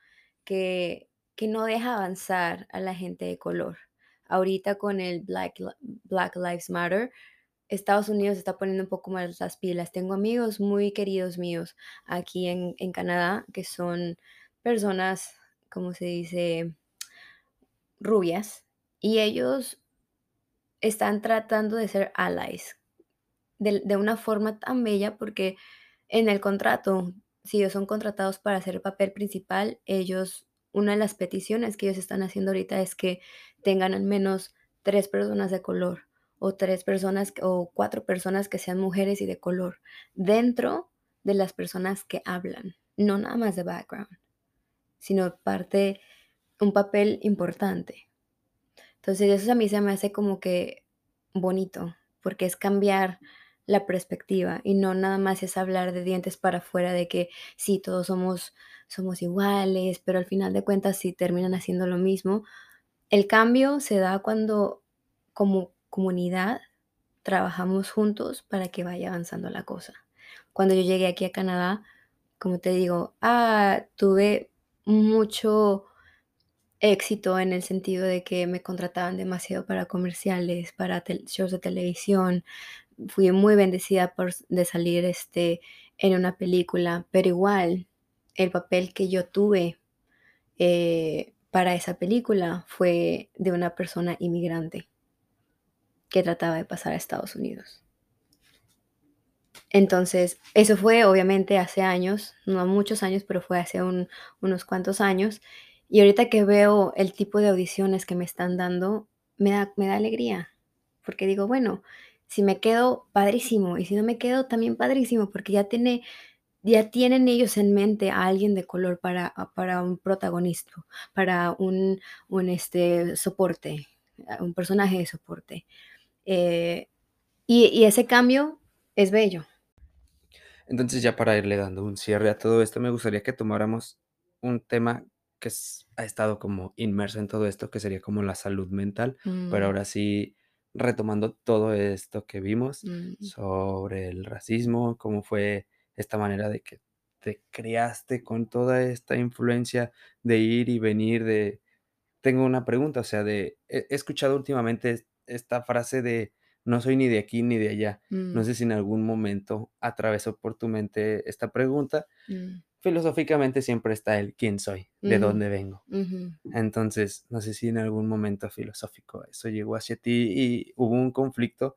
S2: que que no deja avanzar a la gente de color. Ahorita con el Black Black Lives Matter, Estados Unidos está poniendo un poco más las pilas. Tengo amigos muy queridos míos aquí en en Canadá que son personas, ¿cómo se dice? Rubias, y ellos están tratando de ser allies, de una forma tan bella, porque en el contrato, si ellos son contratados para hacer el papel principal, ellos una de las peticiones que ellos están haciendo ahorita es que tengan al menos 3 personas de color, o 3 personas, o 4 personas que sean mujeres y de color, dentro de las personas que hablan, no nada más de background, sino parte un papel importante. Entonces, eso a mí se me hace como que bonito, porque es cambiar la perspectiva y no nada más es hablar de dientes para afuera de que sí, todos somos somos iguales, pero al final de cuentas sí terminan haciendo lo mismo. El cambio se da cuando como comunidad trabajamos juntos para que vaya avanzando la cosa. Cuando yo llegué aquí a Canadá, como te digo, ah, tuve mucho éxito en el sentido de que me contrataban demasiado para comerciales, para shows de televisión. Fui muy bendecida por de salir, este, en una película, pero igual el papel que yo tuve, eh, para esa película fue de una persona inmigrante que trataba de pasar a Estados Unidos. Entonces, eso fue obviamente hace años, no muchos años, pero fue hace un unos cuantos años. Y ahorita que veo el tipo de audiciones que me están dando, me da me da alegría, porque digo, bueno, si me quedo, padrísimo, y si no me quedo, también padrísimo, porque ya tiene ya tienen ellos en mente a alguien de color para a para un protagonismo, para un un, este, soporte, a un personaje de soporte. Eh, y y ese cambio es bello.
S1: Entonces, ya para irle dando un cierre a todo esto, me gustaría que tomáramos un tema que es ha estado como inmerso en todo esto, que sería como la salud mental, pero
S2: Mm.
S1: ahora sí, retomando todo esto que vimos
S2: Mm.
S1: sobre el racismo, cómo fue esta manera de que te criaste con toda esta influencia de ir y venir de tengo una pregunta, o sea, de he he escuchado últimamente es esta frase de: "No soy ni de aquí ni de allá". No
S2: Mm.
S1: sé si en algún momento atravesó por tu mente esta pregunta.
S2: Mm.
S1: Filosóficamente siempre está el ¿quién soy? ¿De dónde vengo? Entonces, no sé si en algún momento filosófico eso llegó hacia ti y hubo un conflicto,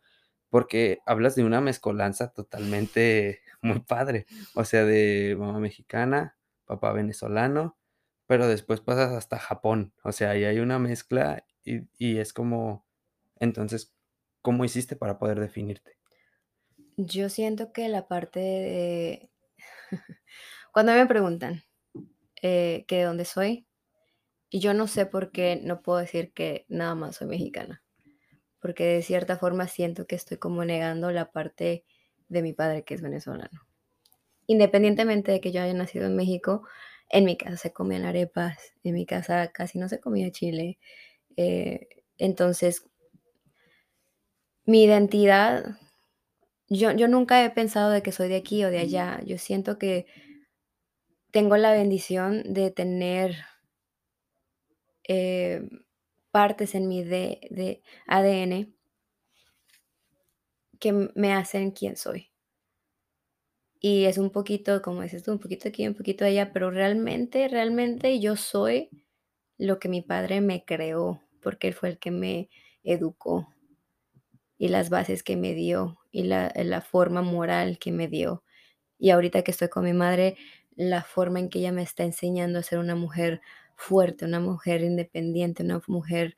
S1: porque hablas de una mezcolanza totalmente (laughs) muy padre, o sea, de mamá mexicana, papá venezolano, pero después pasas hasta Japón, o sea, ahí hay una mezcla y y es como entonces, ¿cómo hiciste para poder definirte?
S2: Yo siento que la parte de cuando me preguntan, eh, que de dónde soy, y yo no sé por qué no puedo decir que nada más soy mexicana, porque de cierta forma siento que estoy como negando la parte de mi padre, que es venezolano. Independientemente de que yo haya nacido en México, en mi casa se comían arepas, en mi casa casi no se comía chile, eh, entonces mi identidad, yo yo nunca he pensado de que soy de aquí o de allá, yo siento que tengo la bendición de tener em, partes en mi de de ADN que me hacen quien soy. Y es un poquito, como dices tú, un poquito aquí, un poquito allá, pero realmente, realmente yo soy lo que mi padre me creó, porque él fue el que me educó. y las bases que me dio y la, la forma moral que me dio. Y ahorita que estoy con mi madre, la forma en que ella me está enseñando a ser una mujer fuerte, una mujer independiente, una mujer,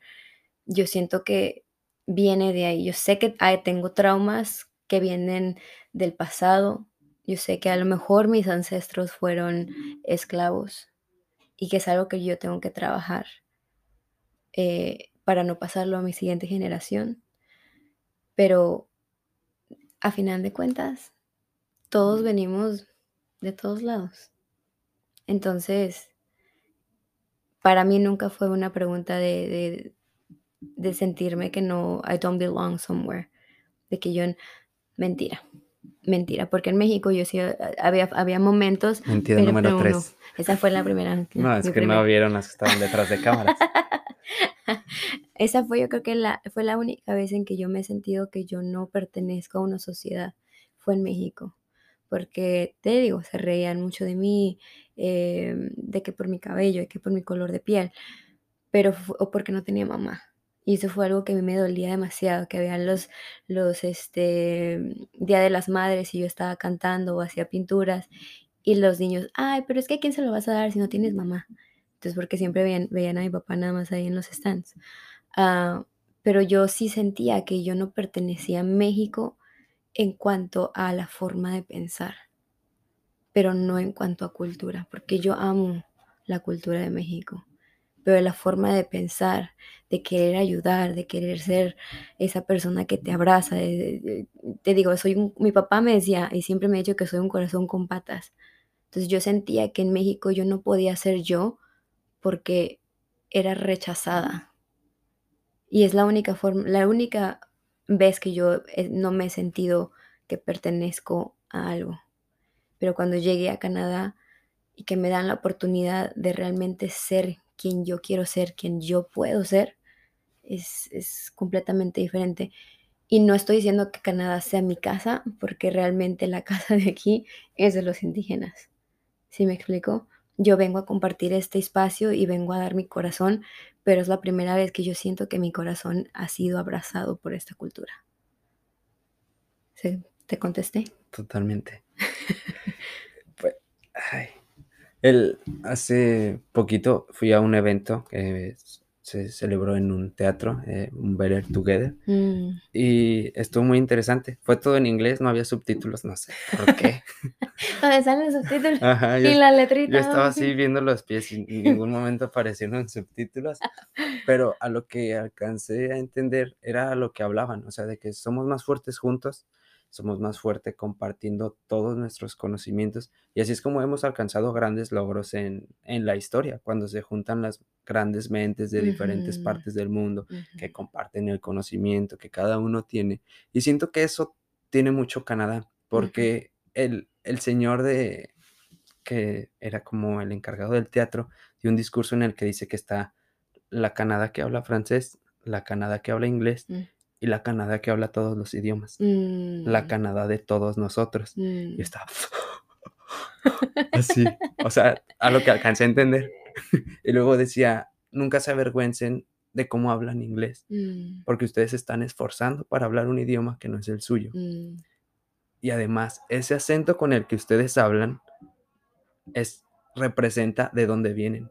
S2: yo siento que viene de ahí. Yo sé que tengo traumas que vienen del pasado. Yo sé que a lo mejor mis ancestros fueron esclavos y que es algo que yo tengo que trabajar eh, para no pasarlo a mi siguiente generación. Pero a final de cuentas, todos venimos de todos lados. Entonces, para mí nunca fue una pregunta de, de, sentirme que no, I don't belong somewhere, de que yo, mentira, mentira, porque en México yo sí, había, había momentos.
S1: Mentira número tres.
S2: esa fue la primera. (laughs)
S1: No, es que no vieron las que estaban detrás de cámaras. (laughs)
S2: esa fue yo creo que la, fue la única vez en que yo me he sentido que yo no pertenezco a una sociedad, fue en México porque te digo, se reían mucho de mí, em, de que por mi cabello, de que por mi color de piel, pero o porque no tenía mamá. Y eso fue algo que a mí me dolía demasiado, que habían los, los, este, Día de las Madres y yo estaba cantando o hacía pinturas y los niños, ay, pero es que ¿a quién se lo vas a dar si no tienes mamá? Entonces, porque siempre veían, veían a mi papá nada más ahí en los stands. Ah, pero yo sí sentía que yo no pertenecía a México en cuanto a la forma de pensar, pero no en cuanto a cultura, porque yo amo la cultura de México, pero la forma de pensar, de querer ayudar, de querer ser esa persona que te abraza, te digo, soy mi papá me decía y siempre me ha dicho que soy un corazón con patas. Entonces yo sentía que en México yo no podía ser yo porque era rechazada. Y es la única forma, la única ves que yo eh, no me he sentido que pertenezco a algo. Pero cuando llegué a Canadá y que me dan la oportunidad de realmente ser quien yo quiero ser, quien yo puedo ser, es, es completamente diferente. Y no estoy diciendo que Canadá sea mi casa, porque realmente la (laughs) casa de aquí es de los indígenas. ¿Sí me explico? Yo vengo a compartir este espacio y vengo a dar mi corazón, pero es la primera vez que yo siento que mi corazón ha sido abrazado por esta cultura. ¿Te contesté?
S1: Totalmente. (laughs) pues, El, hace poquito fui a un evento que se celebró en un teatro, eh, un Better Together, mm. y estuvo muy interesante. Fue todo en inglés, no había subtítulos, no sé por qué. (laughs)
S2: ¿Dónde salen los subtítulos? y la letrita.
S1: Yo estaba así viendo los pies y en ningún momento aparecieron subtítulos, pero a lo que alcancé a entender era lo que hablaban, o sea, de que somos más fuertes juntos somos más fuertes compartiendo todos nuestros conocimientos y así es como hemos alcanzado grandes logros en, la historia, cuando se juntan las grandes mentes de diferentes partes del mundo que comparten el conocimiento que cada uno tiene. Y siento que eso tiene mucho Canadá, porque el, el señor de que era como el encargado del teatro, dio un discurso en el que dice que está la Canadá que habla francés, la Canadá que habla inglés mm y la Canadá que habla todos los idiomas. La mm. Canadá de todos nosotros. Y mm. está (laughs) así, o sea, a lo que alcancé a entender. (laughs) y luego decía, nunca se avergüencen de cómo hablan inglés, mm. porque ustedes están esforzando para hablar un idioma que no es el suyo. Y además, ese acento con el que ustedes hablan es representa de dónde vienen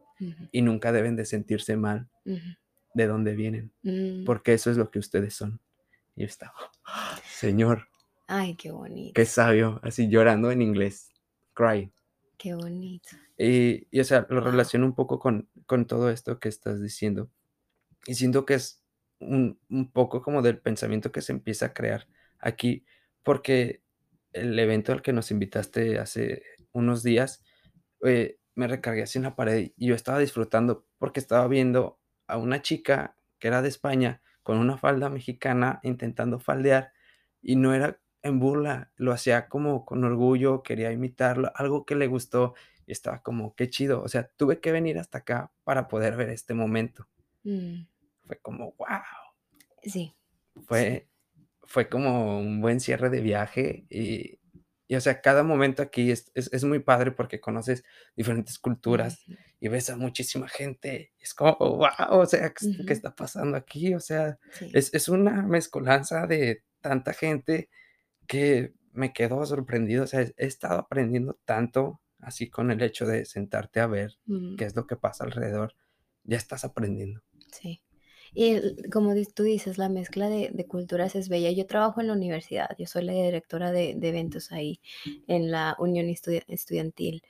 S1: y nunca deben de sentirse mal de dónde vienen, mm. porque eso es lo que ustedes son. Y yo estaba, Señor.
S2: Ay, qué bonito.
S1: Qué sabio, así llorando en inglés. Cry.
S2: Qué bonito.
S1: Y, y o sea, lo relaciono un poco con, con todo esto que estás diciendo. Y siento que es un, un, poco como del pensamiento que se empieza a crear aquí, porque el evento al que nos invitaste hace unos días, eh, me recargué así en la pared y yo estaba disfrutando porque estaba viendo a una chica que era de España con una falda mexicana intentando faldear y no era en burla, lo hacía como con orgullo, quería imitarlo, algo que le gustó y estaba como, qué chido, o sea, tuve que venir hasta acá para poder ver este momento. Mm. Fue como, wow.
S2: Sí.
S1: Fue, fue como un buen cierre de viaje y, Y, o sea, cada momento aquí es, es, es muy padre porque conoces diferentes culturas y ves a muchísima gente. Es como, wow, o sea, ¿qué, está pasando aquí? O sea,
S2: sí.
S1: es, es una mezcolanza de tanta gente que me quedo sorprendido. O sea, he estado aprendiendo tanto así con el hecho de sentarte a ver qué es lo que pasa alrededor. Ya estás aprendiendo.
S2: sí. Y como tú dices, la mezcla de, culturas es bella. Yo trabajo en la universidad, yo soy la directora de, eventos ahí en la Unión Estudi- Estudiantil.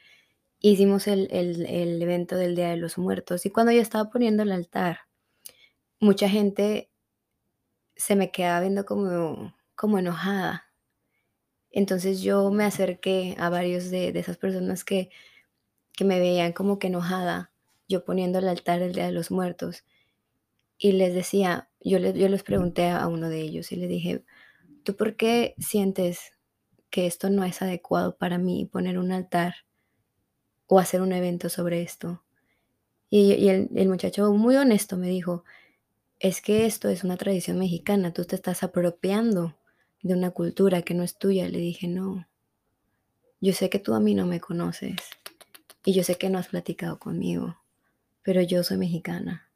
S2: Hicimos el, evento del Día de los Muertos y cuando yo estaba poniendo el altar, mucha gente se me quedaba viendo como, enojada. Entonces yo me acerqué a varios de, de esas personas que, que me veían como que enojada, yo poniendo el altar del Día de los Muertos y les decía, yo, les yo les pregunté a uno de ellos y le dije, ¿tú por qué sientes que esto no es adecuado para mí poner un altar o hacer un evento sobre esto? Y, el muchacho muy honesto me dijo, es que esto es una tradición mexicana, tú te estás apropiando de una cultura que no es tuya. Le dije, no, yo sé que tú a mí no me conoces y yo sé que no has platicado conmigo, pero yo soy mexicana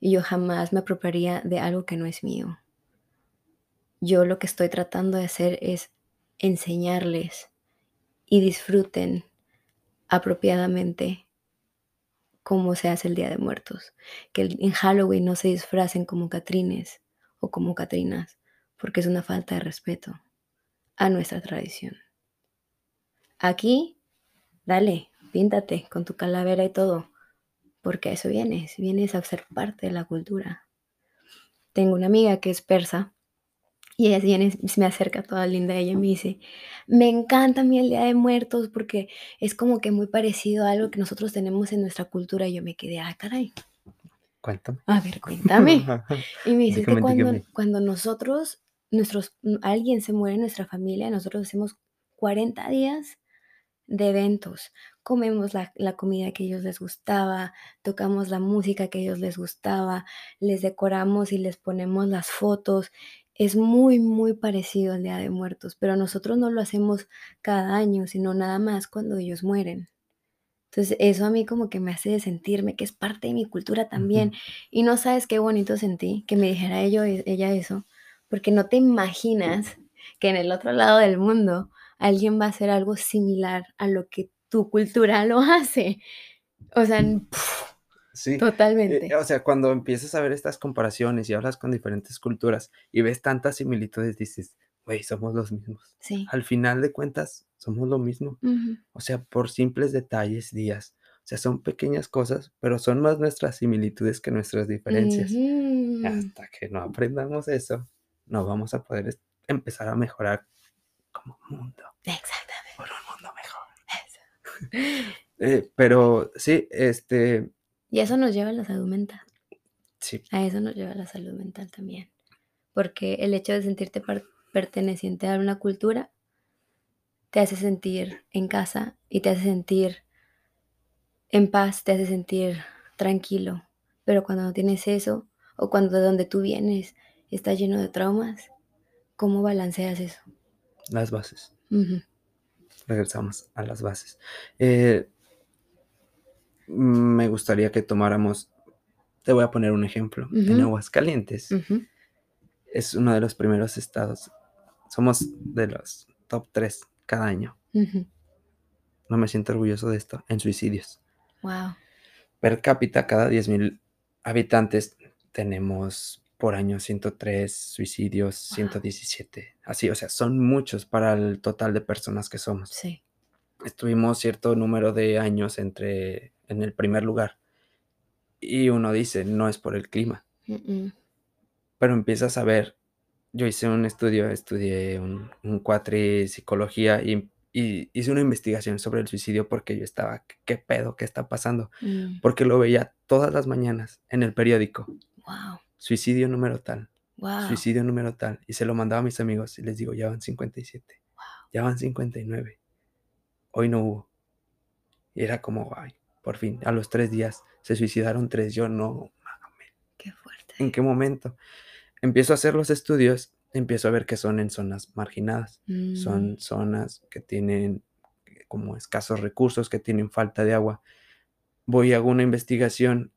S2: y yo jamás me apropiaría de algo que no es mío. Yo lo que estoy tratando de hacer es enseñarles y disfruten apropiadamente cómo se hace el Día de Muertos. Que en Halloween no se disfracen como Catrines o como Catrinas, porque es una falta de respeto a nuestra tradición. Aquí, dale, píntate con tu calavera y todo, porque eso vienes, vienes a ser parte de la cultura. Tengo una amiga que es persa y ella viene, se me acerca toda linda ella y me dice, me encanta mí el Día de Muertos porque es como que muy parecido a algo que nosotros tenemos en nuestra cultura y yo me quedé, ah, caray,
S1: Cuéntame.
S2: a ver, cuéntame. (laughs) Y me dice, es que cuando, cuando nosotros, nuestros, alguien se muere en nuestra familia, nosotros hacemos 40 días de eventos. Comemos la, la comida que ellos les gustaba, tocamos la música que ellos les gustaba, les decoramos y les ponemos las fotos. Es muy, muy parecido al Día de Muertos, pero nosotros no lo hacemos cada año, sino nada más cuando ellos mueren. Entonces, eso a mí como que me hace sentirme que es parte de mi cultura también. Y no sabes qué bonito sentí que me dijera ello, ella eso, porque no te imaginas que en el otro lado del mundo alguien va a hacer algo similar a lo que tu cultura lo (laughs) hace. O sea,
S1: Sí, eh,
S2: totalmente.
S1: o sea, cuando empiezas a ver estas comparaciones y hablas con diferentes culturas y ves tantas similitudes, dices, güey, somos los mismos.
S2: Sí.
S1: Al final de cuentas, somos lo mismo. O sea, por simples detalles, días. O sea, son pequeñas cosas, pero son más nuestras similitudes que nuestras diferencias. Hasta que no aprendamos eso, no vamos a poder empezar a mejorar como mundo,
S2: Exactamente.
S1: por un mundo mejor.
S2: Eso. (laughs)
S1: Eh, pero sí, este,
S2: Y eso nos lleva a la salud mental.
S1: sí,
S2: A eso nos lleva la salud mental también. Porque el hecho de sentirte perteneciente a una cultura te hace sentir en casa y te hace sentir en paz, te hace sentir tranquilo. Pero cuando no tienes eso, o cuando de donde tú vienes está lleno de traumas, ¿cómo balanceas eso?
S1: Las bases. Regresamos a las bases. Eh, me gustaría que tomáramos, te voy a poner un ejemplo. En. Aguascalientes es uno de los primeros estados. Somos de los top 3 cada año. No me siento orgulloso de esto. En suicidios.
S2: Wow.
S1: Per cápita, cada 10.000 habitantes tenemos por año 103 suicidios,
S2: Wow.
S1: 117. Así, o sea, son muchos para el total de personas que somos.
S2: Sí.
S1: Estuvimos cierto número de años entre en el primer lugar. Y uno dice, no es por el clima. Pero empiezas a ver, yo hice un estudio, estudié un, un cuatri psicología y, y hice una investigación sobre el suicidio porque yo estaba, ¿qué, qué pedo? ¿Qué está pasando?
S2: Mm.
S1: Porque lo veía todas las mañanas en el periódico.
S2: Wow.
S1: Suicidio número tal,
S2: Wow.
S1: suicidio número tal. Y se lo mandaba a mis amigos y les digo, ya van 57,
S2: Wow.
S1: ya van 59. Hoy no hubo. Y era como, ay, por fin, a los tres días se suicidaron tres. Yo no, mames,
S2: Qué fuerte.
S1: ¿en qué momento? Empiezo a hacer los estudios empiezo a ver que son en zonas marginadas.
S2: Mm,
S1: Son zonas que tienen eh, como escasos recursos, que tienen falta de agua. Voy y hago una investigación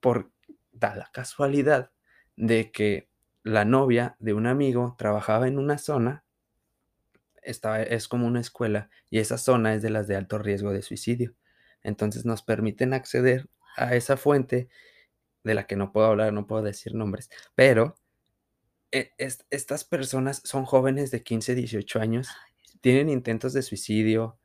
S1: por da la casualidad de que la novia de un amigo trabajaba en una zona, estaba, es como una escuela, y esa zona es de las de alto riesgo de suicidio. Entonces nos permiten acceder a esa fuente de la que no puedo hablar, no puedo decir nombres, pero e- es- estas personas son jóvenes de 15, 18 años, tienen intentos de suicidio,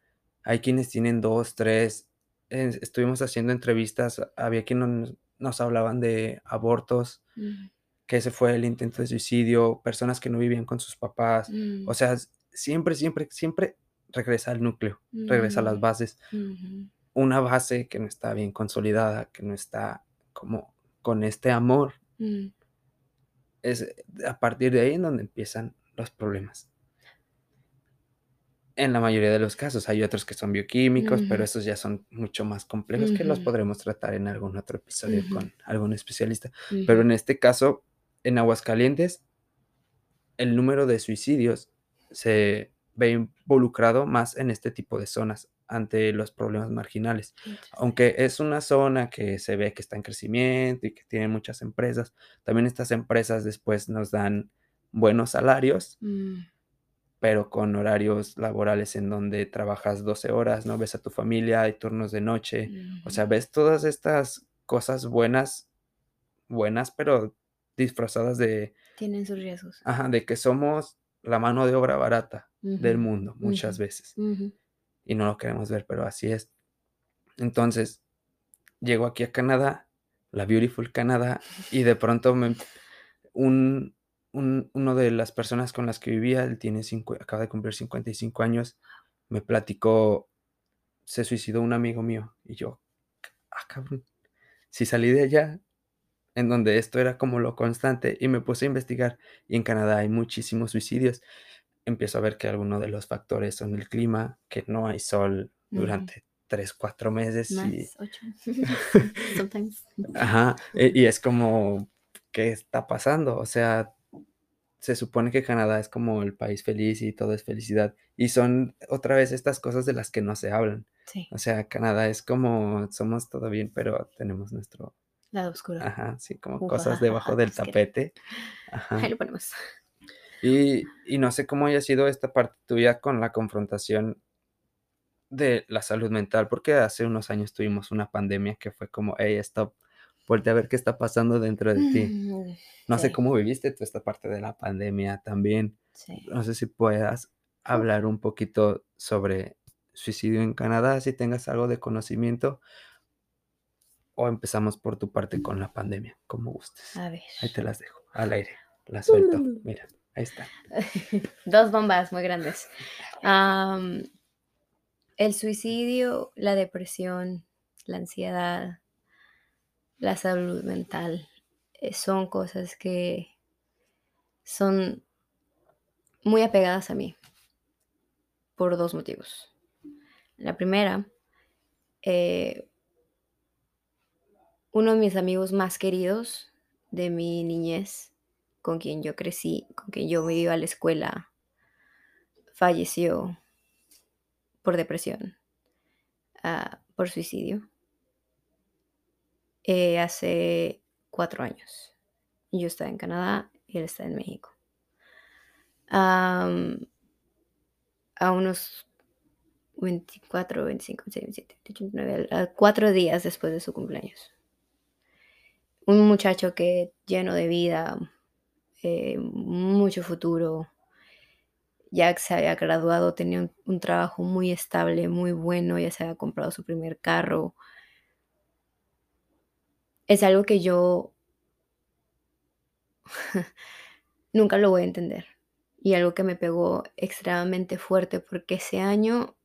S1: hay quienes tienen dos, tres, estuvimos haciendo entrevistas, había quienes nos, nos hablaban de abortos,
S2: mm,
S1: que ese fue el intento de suicidio, personas que no vivían con sus papás,
S2: mm,
S1: o sea, s- siempre, siempre, siempre regresa al núcleo, regresa a las
S2: mm,
S1: bases, una base que no está bien consolidada, que no está como con este amor,
S2: mm.
S1: es a partir de ahí en donde empiezan los problemas. En la mayoría de los casos hay otros que son bioquímicos, pero esos ya son mucho más complejos que los podremos tratar en algún otro episodio con algún especialista. Pero en este caso, en Aguascalientes, el número de suicidios se ve involucrado más en este tipo de zonas ante los problemas marginales. Aunque es una zona que se ve que está en crecimiento y que tiene muchas empresas, también estas empresas después nos dan buenos salarios,
S2: Mm,
S1: pero con horarios laborales en donde trabajas 12 horas, no ves a tu familia, hay turnos de noche, o sea,
S2: ujú.
S1: ves todas estas cosas buenas, buenas, pero disfrazadas de,
S2: Tienen sus riesgos.
S1: ajá, de que somos la mano de obra barata del mundo muchas veces y no lo queremos ver, pero así es. Entonces, llego aquí a Canadá, la Beautiful Canadá, y de pronto me, un, un- uno de las personas con las que vivía, él tiene cincu- acaba de cumplir 55 años, me platicó, se suicidó un amigo mío, y yo, ah, cabrón, si salí de allá, en donde esto era como lo constante, y me puse a investigar, y en Canadá hay muchísimos suicidios, empiezo a ver que algunos de los factores son el clima, que no hay sol durante 3, 4 meses, y,
S2: Más ocho. (laughs) (laughs) Sometimes.
S1: Ajá, e- y es como, ¿qué está pasando? O sea, se supone que Canadá es como el país feliz y todo es felicidad. Y son otra vez estas cosas de las que no se hablan.
S2: Sí,
S1: O sea, Canadá es como, somos todo bien, pero tenemos nuestro,
S2: lado oscuro.
S1: ajá, sí, como
S2: Ufa,
S1: cosas debajo del
S2: es que-
S1: tapete. (laughs) Ajá.
S2: Ahí lo ponemos.
S1: Y, y no sé cómo haya sido esta parte tuya con la confrontación de la salud mental, porque hace unos años tuvimos una pandemia que fue como, hey, stop, voltea a ver qué está pasando dentro de ti.
S2: Mm,
S1: No sé cómo viviste tú esta parte de la pandemia también.
S2: Sí.
S1: No sé si puedas hablar un poquito sobre suicidio en Canadá, si tengas algo de conocimiento, o empezamos por tu parte con la pandemia, como gustes.
S2: A ver.
S1: Ahí te las dejo, al aire, las suelto. (laughs) Mira, ahí está. (laughs)
S2: Dos bombas muy grandes. El suicidio, la depresión, la ansiedad, la salud mental, eh, son cosas que son muy apegadas a mí por dos motivos. La primera, eh, uno de mis amigos más queridos de mi niñez, con quien yo crecí, con quien yo me iba a la escuela, falleció por depresión, ah, por suicidio, eh, hace cuatro años. Yo estaba en Canadá y él está en México. Am, a unos 24, 25, 26, 27, 28, 29, a cuatro días después de su cumpleaños. Un muchacho que lleno de vida, eh, mucho futuro, ya se había graduado, tenía un, trabajo muy estable, muy bueno, ya se había comprado su primer carro. Es algo que yo (laughs) nunca lo voy a entender. Y algo que me pegó extremadamente fuerte porque ese año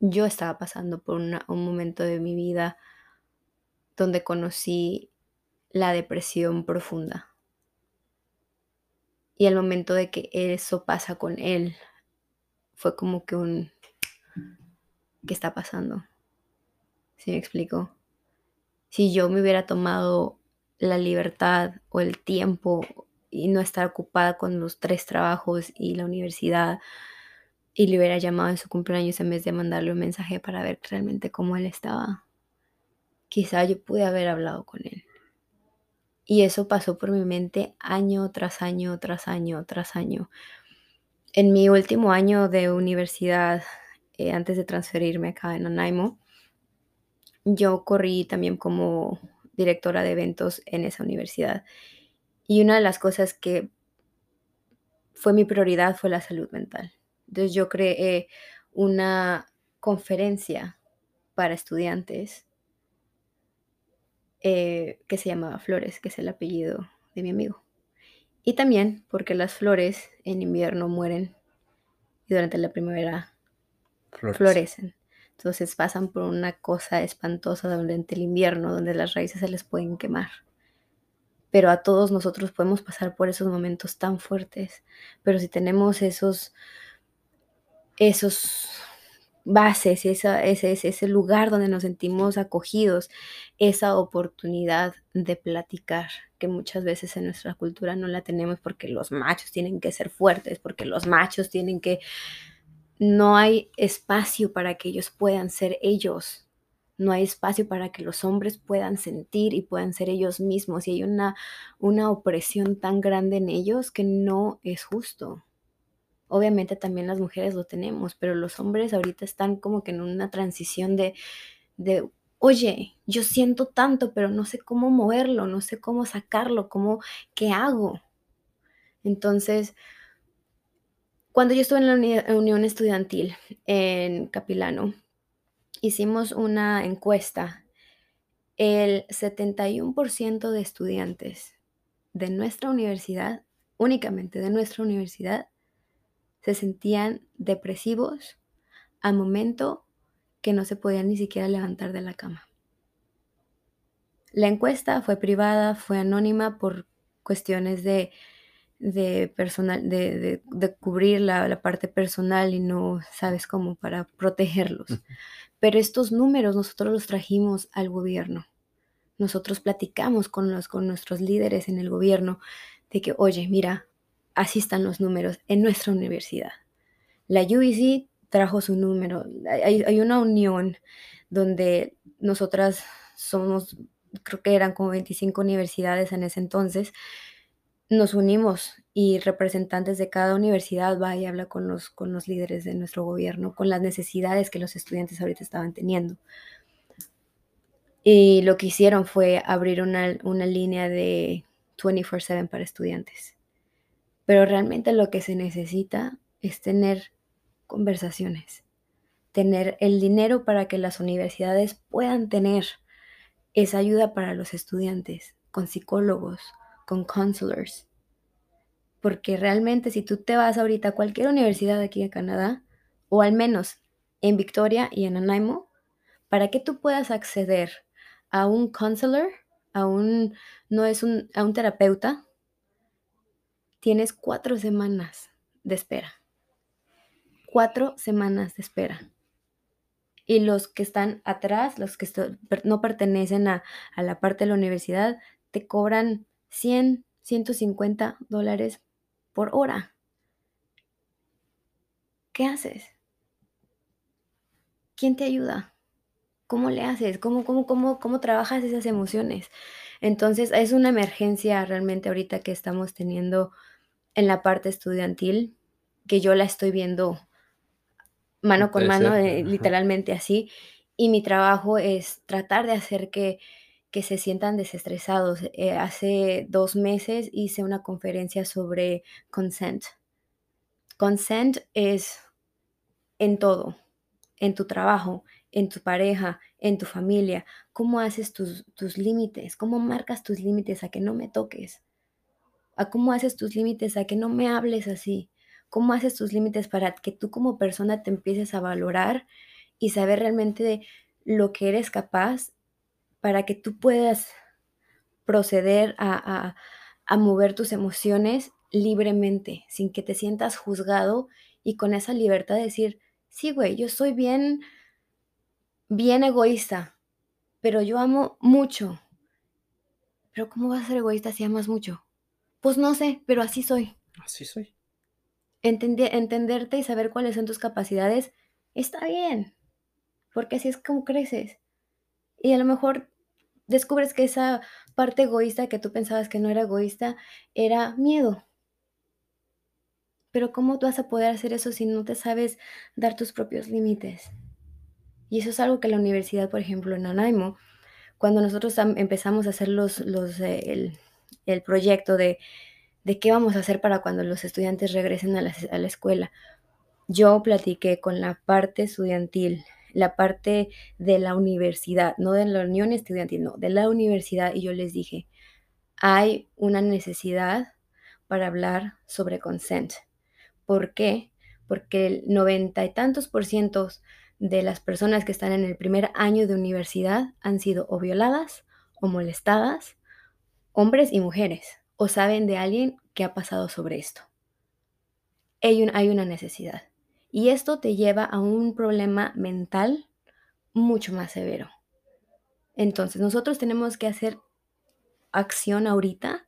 S2: yo estaba pasando por un momento de mi vida donde conocí la depresión profunda. Y el momento de que eso pasa con él fue como que un... ¿Qué está pasando? ¿Sí me explico? Si yo me hubiera tomado la libertad o el tiempo y no estar ocupada con los tres trabajos y la universidad y le hubiera llamado en su cumpleaños en vez de mandarle un mensaje para ver realmente cómo él estaba. Quizá yo pude haber hablado con él. Y eso pasó por mi mente año tras año, tras año, tras año. En mi último año de universidad, eh, antes de transferirme acá en Anaimo, yo corrí también como directora de eventos en esa universidad. Y una de las cosas que fue mi prioridad fue la salud mental. Entonces yo creé una conferencia para estudiantes eh, que se llamaba Flores, que es el apellido de mi amigo. Y también porque las flores en invierno mueren y durante la primavera florecen. Entonces pasan por una cosa espantosa durante el invierno, donde las raíces se les pueden quemar. Pero a todos nosotros podemos pasar por esos momentos tan fuertes. Pero si tenemos esos, esos bases, esa, ese, ese lugar donde nos sentimos acogidos, esa oportunidad de platicar, que muchas veces en nuestra cultura no la tenemos porque los machos tienen que ser fuertes, porque los machos tienen que... No hay espacio para que ellos puedan ser ellos. No hay espacio para que los hombres puedan sentir y puedan ser ellos mismos. Y hay una, una opresión tan grande en ellos que no es justo. Obviamente también las mujeres lo tenemos, pero los hombres ahorita están como que en una transición de, de, oye, yo siento tanto, pero no sé cómo moverlo, no sé cómo sacarlo, cómo, ¿qué hago? Entonces, cuando yo estuve en la Unión Estudiantil en Capilano, hicimos una encuesta. El 71% de estudiantes de nuestra universidad, únicamente de nuestra universidad, se sentían depresivos al momento que no se podían ni siquiera levantar de la cama. La encuesta fue privada, fue anónima por cuestiones de, personal, de, cubrir la, parte personal y no sabes cómo para protegerlos. Pero estos números nosotros los trajimos al gobierno. Nosotros platicamos con, los, con nuestros líderes en el gobierno de que, oye, mira, así están los números en nuestra universidad. La UBC trajo su número. Hay, una unión donde nosotras somos, creo que eran como 25 universidades en ese entonces, nos unimos y representantes de cada universidad va y habla con los, con los líderes de nuestro gobierno, con las necesidades que los estudiantes ahorita estaban teniendo. Y lo que hicieron fue abrir una, una línea de 24/7 para estudiantes. Pero realmente lo que se necesita es tener conversaciones, tener el dinero para que las universidades puedan tener esa ayuda para los estudiantes, con psicólogos, con counselors. Porque realmente si tú te vas ahorita a cualquier universidad aquí en Canadá, o al menos en Victoria y en Anaimo, para que tú puedas acceder a un counselor, a un, no es un, a un terapeuta, tienes cuatro semanas de espera. Cuatro semanas de espera. Y los que están atrás, los que no pertenecen a, la parte de la universidad, te cobran 100, 150 dólares por hora. ¿Qué haces? ¿Quién te ayuda? ¿Cómo le haces? ¿Cómo, cómo, cómo, cómo trabajas esas emociones? Entonces, es una emergencia realmente ahorita que estamos teniendo en la parte estudiantil, que yo la estoy viendo mano con mano, eh, literalmente así, y mi trabajo es tratar de hacer que, que se sientan desestresados. Eh, hace dos meses hice una conferencia sobre consent. Consent es en todo, en tu trabajo, en tu pareja, en tu familia. ¿Cómo haces tus, tus límites? ¿Cómo marcas tus límites a que no me toques? A cómo haces tus límites, a que no me hables así, cómo haces tus límites para que tú como persona te empieces a valorar y saber realmente de lo que eres capaz para que tú puedas proceder a, a mover tus emociones libremente, sin que te sientas juzgado y con esa libertad de decir, sí, güey, yo soy bien, bien egoísta, pero yo amo mucho. Pero ¿cómo vas a ser egoísta si amas mucho? Pues no sé, pero así soy.
S1: Así soy.
S2: Entender, entenderte y saber cuáles son tus capacidades está bien, porque así es como creces. Y a lo mejor descubres que esa parte egoísta que tú pensabas que no era egoísta era miedo. Pero ¿cómo tú vas a poder hacer eso si no te sabes dar tus propios límites? Y eso es algo que la universidad, por ejemplo, en Anaimo, cuando nosotros empezamos a hacer los, los, eh, el, proyecto de, de, qué vamos a hacer para cuando los estudiantes regresen a la, a la escuela, yo platiqué con la parte estudiantil, la parte de la universidad, no de la unión estudiantil, no, de la universidad, y yo les dije, hay una necesidad para hablar sobre consent. ¿Por qué? Porque el noventa y tantos por ciento de las personas que están en el primer año de universidad han sido o violadas o molestadas, hombres y mujeres, o saben de alguien que ha pasado sobre esto. Hay, una necesidad. Y esto te lleva a un problema mental mucho más severo. Entonces, nosotros tenemos que hacer acción ahorita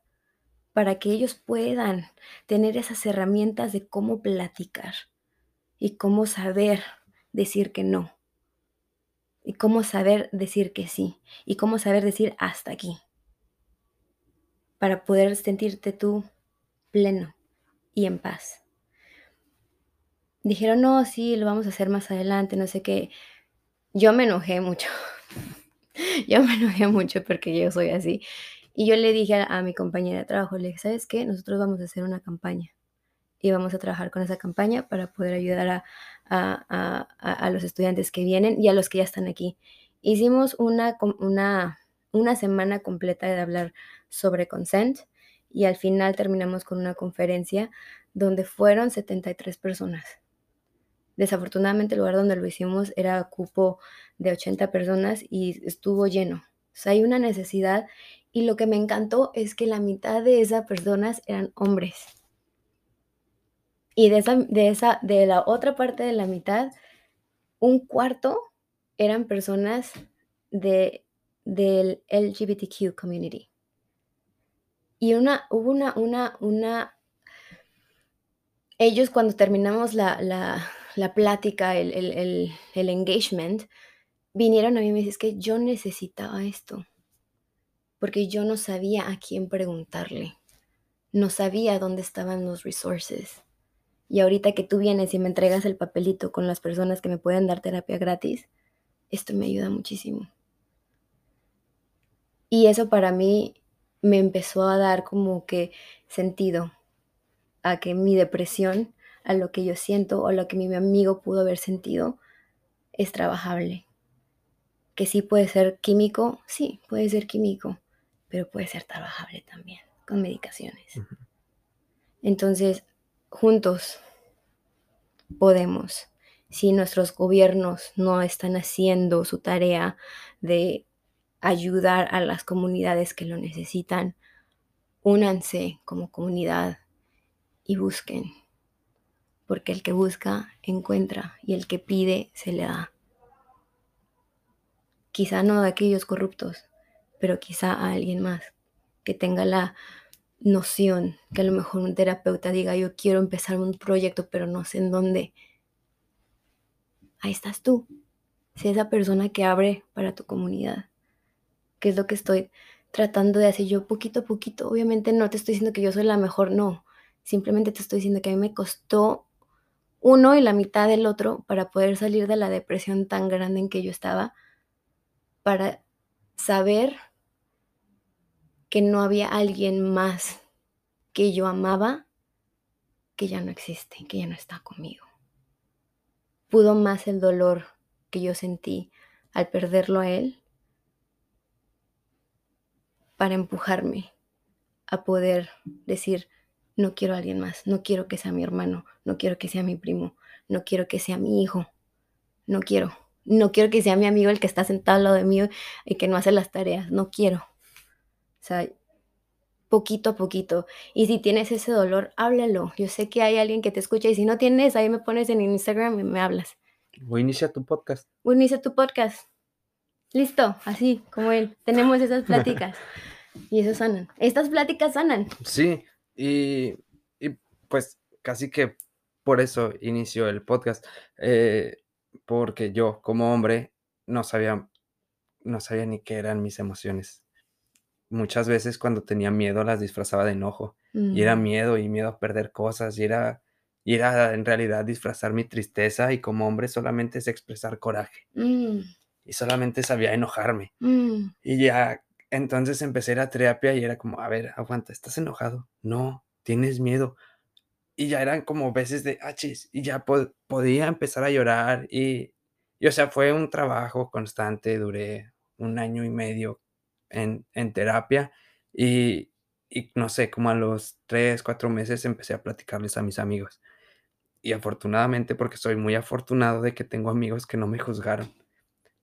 S2: para que ellos puedan tener esas herramientas de cómo platicar y cómo saber decir que no. Y cómo saber decir que sí. Y cómo saber decir hasta aquí. Para poder sentirte tú pleno y en paz. Dijeron, no, sí, lo vamos a hacer más adelante, no sé qué. Yo me enojé mucho. (laughs) yo me enojé mucho porque yo soy así. Y yo le dije a, mi compañera de trabajo, le dije, ¿sabes qué? Nosotros vamos a hacer una campaña y vamos a trabajar con esa campaña para poder ayudar a, los estudiantes que vienen y a los que ya están aquí. Hicimos una, una, una semana completa de hablar sobre consent y al final terminamos con una conferencia donde fueron 73 personas. Desafortunadamente el lugar donde lo hicimos era cupo de 80 personas y estuvo lleno. O sea, hay una necesidad y lo que me encantó es que la mitad de esas personas eran hombres. Y de esa, de esa, de la otra parte de la mitad, un cuarto eran personas de, del LGBTQ community. Y una, hubo una, una, una, ellos cuando terminamos la, la, la plática, el, el, el, engagement, vinieron a mí y me dijeron, que yo necesitaba esto porque yo no sabía a quién preguntarle, no sabía dónde estaban los resources. Y ahorita que tú vienes y me entregas el papelito con las personas que me pueden dar terapia gratis, esto me ayuda muchísimo. Y eso para mí me empezó a dar como que sentido a que mi depresión, a lo que yo siento o a lo que mi amigo pudo haber sentido, es trabajable. Que sí puede ser químico, sí, puede ser químico, pero puede ser trabajable también con medicaciones. Entonces, juntos podemos, si nuestros gobiernos no están haciendo su tarea de ayudar a las comunidades que lo necesitan, únanse como comunidad y busquen, porque el que busca encuentra y el que pide se le da. Quizá no de aquellos corruptos, pero quizá a alguien más que tenga la noción, que a lo mejor un terapeuta diga, yo quiero empezar un proyecto, pero no sé en dónde. Ahí estás tú. Sé esa persona que abre para tu comunidad, que es lo que estoy tratando de hacer yo poquito a poquito. Obviamente no te estoy diciendo que yo soy la mejor, no. Simplemente te estoy diciendo que a mí me costó uno y la mitad del otro para poder salir de la depresión tan grande en que yo estaba, para saber que no había alguien más que yo amaba que ya no existe, que ya no está conmigo. Pudo más el dolor que yo sentí al perderlo a él para empujarme a poder decir, no quiero a alguien más, no quiero que sea mi hermano, no quiero que sea mi primo, no quiero que sea mi hijo, no quiero, no quiero que sea mi amigo el que está sentado al lado de mí y que no hace las tareas, no quiero, sea, poquito a poquito. Y si tienes ese dolor, háblalo. Yo sé que hay alguien que te escucha y si no tienes, ahí me pones en Instagram y me hablas.
S1: O inicia tu podcast.
S2: O inicia tu podcast. Listo, así como él. Tenemos esas pláticas. y eso sanan. Estas pláticas sanan.
S1: Sí, Y, y pues casi que por eso inició el podcast, eh, porque yo como hombre no sabía, no sabía ni qué eran mis emociones. Muchas veces cuando tenía miedo las disfrazaba de enojo y era
S2: Mm,
S1: miedo y miedo a perder cosas y era, y era en realidad disfrazar mi tristeza y como hombre solamente es expresar coraje
S2: mm,
S1: y solamente sabía enojarme.
S2: mm,
S1: Y ya, entonces empecé a ir a terapia y era como, a ver, aguanta, ¿estás enojado? No, tienes miedo. Y ya eran como veces de, achis, y ya po- podía empezar a llorar y, y, o sea, fue un trabajo constante, duré un año y medio en, en terapia y, y no sé, como a los tres, cuatro meses empecé a platicarles a mis amigos. Y afortunadamente, porque soy muy afortunado de que tengo amigos que no me juzgaron.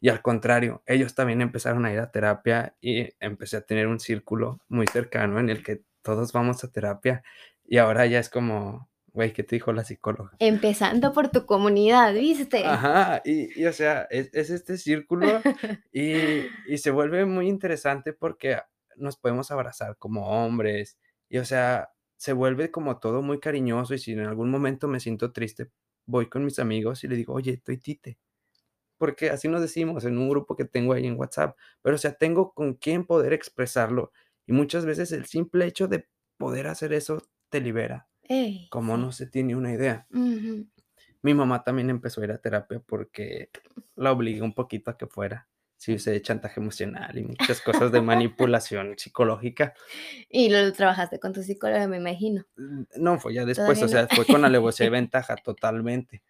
S1: Y al contrario, ellos también empezaron a ir a terapia y empecé a tener un círculo muy cercano en el que todos vamos a terapia y ahora ya es como, güey, ¿qué te dijo la psicóloga?
S2: Empezando por tu comunidad, ¿viste?
S1: Ajá, y, y, o sea, es, es este círculo (laughs) y, y se vuelve muy interesante porque nos podemos abrazar como hombres y, o sea, se vuelve como todo muy cariñoso y si en algún momento me siento triste, voy con mis amigos y le digo, oye, estoy tite porque así nos decimos en un grupo que tengo ahí en WhatsApp, pero, o sea, tengo con quién poder expresarlo, y muchas veces el simple hecho de poder hacer eso te libera,
S2: Ey,
S1: como no se tiene una idea.
S2: Ujú.
S1: Mi mamá también empezó a ir a terapia porque la obligué un poquito a que fuera. Sí, usé chantaje emocional y muchas cosas de (laughs) manipulación psicológica.
S2: Y lo trabajaste con tu psicóloga, me imagino.
S1: Mm, no, fue ya después,
S2: Todavía
S1: o
S2: no.
S1: sea, fue con alevosía y (laughs) ventaja totalmente.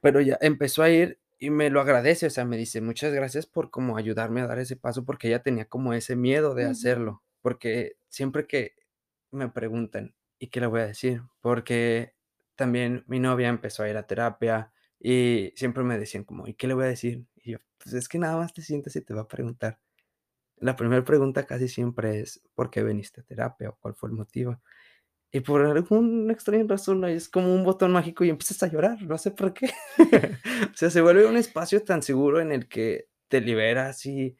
S1: Pero ya empezó a ir y me lo agradece, o sea, me dice: "Muchas gracias por como ayudarme a dar ese paso", porque ella tenía como ese miedo de hacerlo, porque siempre que me preguntan: "¿Y qué le voy a decir?", porque también mi novia empezó a ir a terapia y siempre me decían como: "¿Y qué le voy a decir?", y yo: "Pues es que nada más te sientes y te va a preguntar". La primera pregunta casi siempre es: "¿Por qué viniste a terapia?", o "¿Cuál fue el motivo?". Y por alguna extraña razón, es como un botón mágico y empiezas a llorar, no sé por qué. (laughs) O sea, se vuelve un espacio tan seguro en el que te liberas y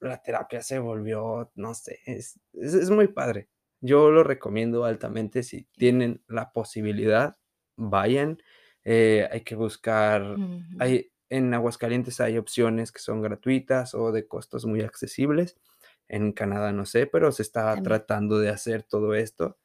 S1: la terapia se volvió, no sé, es es es muy padre. Yo lo recomiendo altamente, si tienen la posibilidad, vayan, eh, hay que buscar hay en Aguascalientes hay opciones que son gratuitas o de costos muy accesibles. En Canadá no sé, pero se está
S2: También.
S1: tratando de hacer todo esto.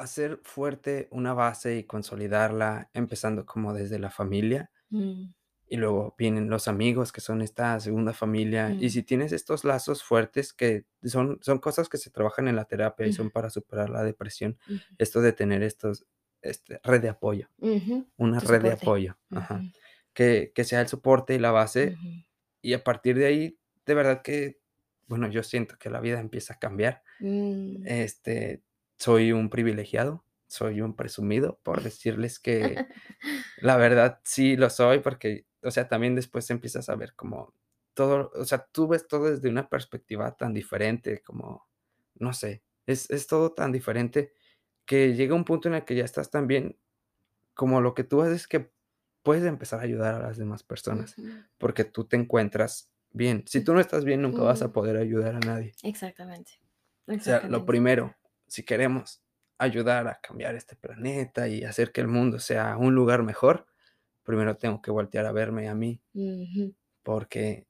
S1: Hacer fuerte una base y consolidarla, empezando como desde la familia,
S2: Mm,
S1: y luego vienen los amigos, que son esta segunda familia. Y
S2: mm,
S1: si tienes estos lazos fuertes que son son cosas que se trabajan en la terapia y son para superar la depresión, esto de tener estos, este, red de apoyo, una
S2: Tu
S1: red de apoyo, ajá, que que sea el soporte y la base, y a partir de ahí, de verdad que, bueno, yo siento que la vida empieza a cambiar.
S2: Mm.
S1: Este, soy un privilegiado, soy un presumido por decirles que (laughs) la verdad sí lo soy, porque, o sea, también después empiezas a ver como todo, o sea, tú ves todo desde una perspectiva tan diferente, como, no sé, es es todo tan diferente que llega un punto en el que ya estás tan bien, como lo que tú haces que puedes empezar a ayudar a las demás personas, porque tú te encuentras bien. Si tú no estás bien, nunca vas a poder ayudar a nadie.
S2: Exactamente,
S1: O sea, lo
S2: exactamente.
S1: primero, si queremos ayudar a cambiar este planeta y hacer que el mundo sea un lugar mejor, primero tengo que voltear a verme a mí, porque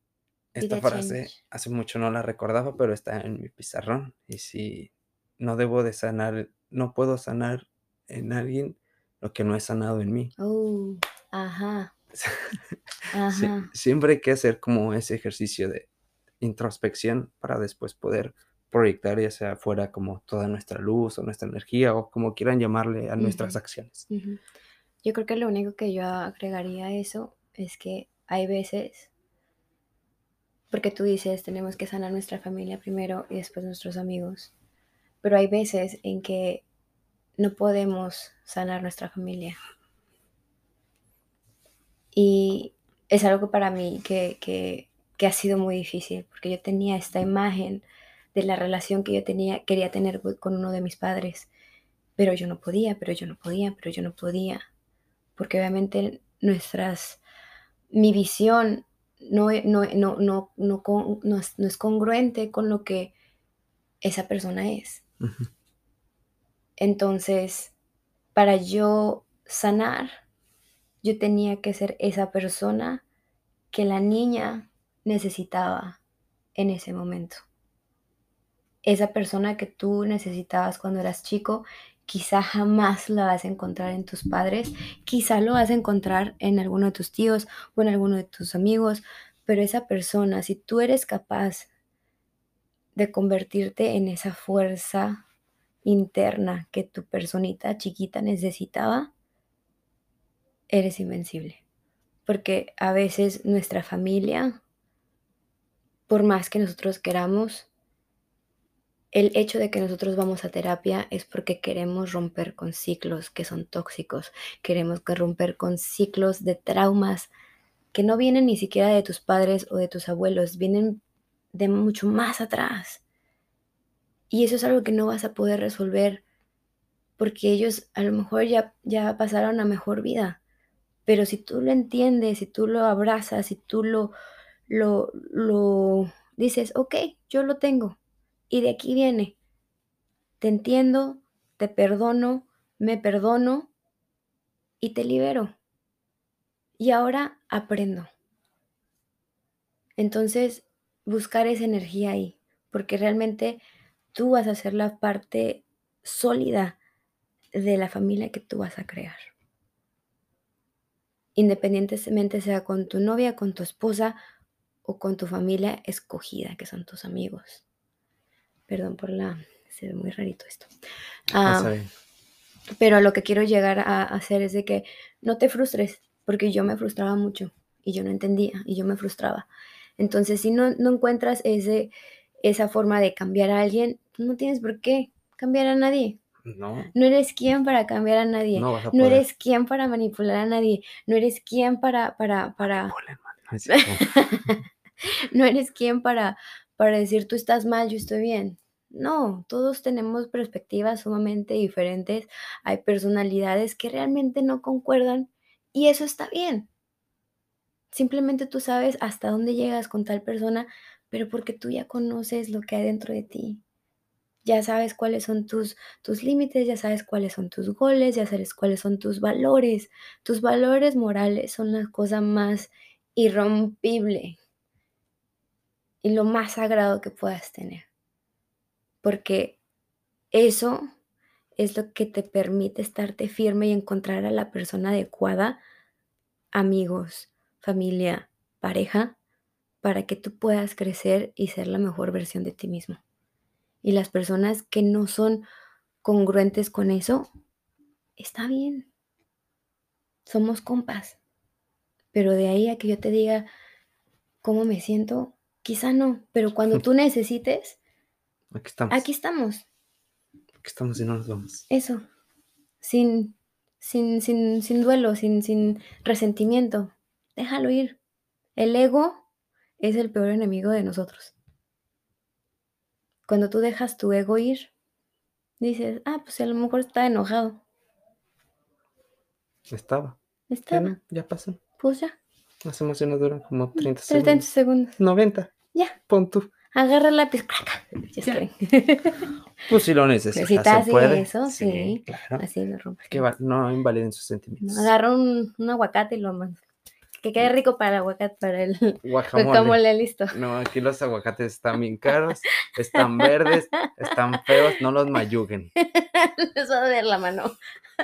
S1: esta frase
S2: change.
S1: hace mucho no la recordaba, pero está en mi pizarrón. Y si no debo de sanar, no puedo sanar en alguien lo que no he sanado en mí.
S2: Oh, ajá, (laughs)
S1: Sie-
S2: ajá.
S1: siempre hay que hacer como ese ejercicio de introspección para después poder proyectar ya sea afuera como toda nuestra luz o nuestra energía o como quieran llamarle a nuestras
S2: Ujú,
S1: acciones.
S2: ujú. Yo creo que lo único que yo agregaría a eso es que hay veces, porque tú dices, tenemos que sanar nuestra familia primero y después nuestros amigos, pero hay veces en que no podemos sanar nuestra familia. Y es algo para mí que, que, que ha sido muy difícil, porque yo tenía esta imagen de la relación que yo tenía, quería tener co- con uno de mis padres, pero yo no podía, pero yo no podía, pero yo no podía, porque obviamente nuestras, mi visión no, no, no, no, no, es, no es congruente con lo que esa persona es. Entonces, para yo sanar, yo tenía que ser esa persona que la niña necesitaba en ese momento. Esa persona que tú necesitabas cuando eras chico, quizá jamás la vas a encontrar en tus padres, quizá lo vas a encontrar en alguno de tus tíos o en alguno de tus amigos, pero esa persona, si tú eres capaz de convertirte en esa fuerza interna que tu personita chiquita necesitaba, eres invencible. Porque a veces nuestra familia, por más que nosotros queramos, el hecho de que nosotros vamos a terapia es porque queremos romper con ciclos que son tóxicos, queremos romper con ciclos de traumas que no vienen ni siquiera de tus padres o de tus abuelos, vienen de mucho más atrás. Y eso es algo que no vas a poder resolver porque ellos a lo mejor ya, ya pasaron a mejor vida. Pero si tú lo entiendes, si tú lo abrazas, si tú lo, lo, lo dices, ok, yo lo tengo. Y de aquí viene. Te entiendo, te perdono, me perdono y te libero. Y ahora aprendo. Entonces, buscar esa energía ahí, porque realmente tú vas a ser la parte sólida de la familia que tú vas a crear. Independientemente sea con tu novia, con tu esposa o con tu familia escogida, que son tus amigos. Perdón por la... Se ve muy rarito esto. Ah, pero lo que quiero llegar a hacer es de que no te frustres, porque yo me frustraba mucho y yo no entendía y yo me frustraba. Entonces, si no, no encuentras ese, esa forma de cambiar a alguien, no tienes por qué cambiar a nadie.
S1: No.
S2: No eres quien para cambiar a nadie. No, eres quien para manipular a nadie. No eres quien para, para, para. (laughs) no eres quien para, para decir tú estás mal, yo estoy bien. No, todos tenemos perspectivas sumamente diferentes. Hay personalidades que realmente no concuerdan y eso está bien. Simplemente tú sabes hasta dónde llegas con tal persona, pero porque tú ya conoces lo que hay dentro de ti. Ya sabes cuáles son tus, tus límites, ya sabes cuáles son tus goles, ya sabes cuáles son tus valores. Tus valores morales son la cosa más irrompible y lo más sagrado que puedas tener. Porque eso es lo que te permite estarte firme y encontrar a la persona adecuada, amigos, familia, pareja, para que tú puedas crecer y ser la mejor versión de ti mismo. Y las personas que no son congruentes con eso, está bien. Somos compas. Pero de ahí a que yo te diga cómo me siento, quizá no. Pero cuando (laughs) tú necesites,
S1: aquí estamos.
S2: Aquí estamos.
S1: Aquí estamos y no nos vamos.
S2: Eso. Sin, sin, sin, sin duelo, sin, sin resentimiento. Déjalo ir. El ego es el peor enemigo de nosotros. Cuando tú dejas tu ego ir, dices, ah, pues a lo mejor está enojado.
S1: Estaba.
S2: Estaba.
S1: Ya, pasó.
S2: Pues ya.
S1: Las emociones duran como 30
S2: segundos. 30 segundos.
S1: 90.
S2: Ya.
S1: Pon tú.
S2: Agarra el lápiz. Ya,
S1: ya. (laughs) Pues si lo necesitas.
S2: Si te hace eso, sí.
S1: Claro.
S2: Así lo rompes.
S1: Que no invaliden sus sentimientos.
S2: Agarra un, un aguacate y lo mandas. Que quede rico para el aguacate, para el (laughs) guacamole. listo.
S1: No, aquí los aguacates están bien caros, están verdes, están feos, no los mayuguen. (laughs)
S2: Eso va a ver la mano.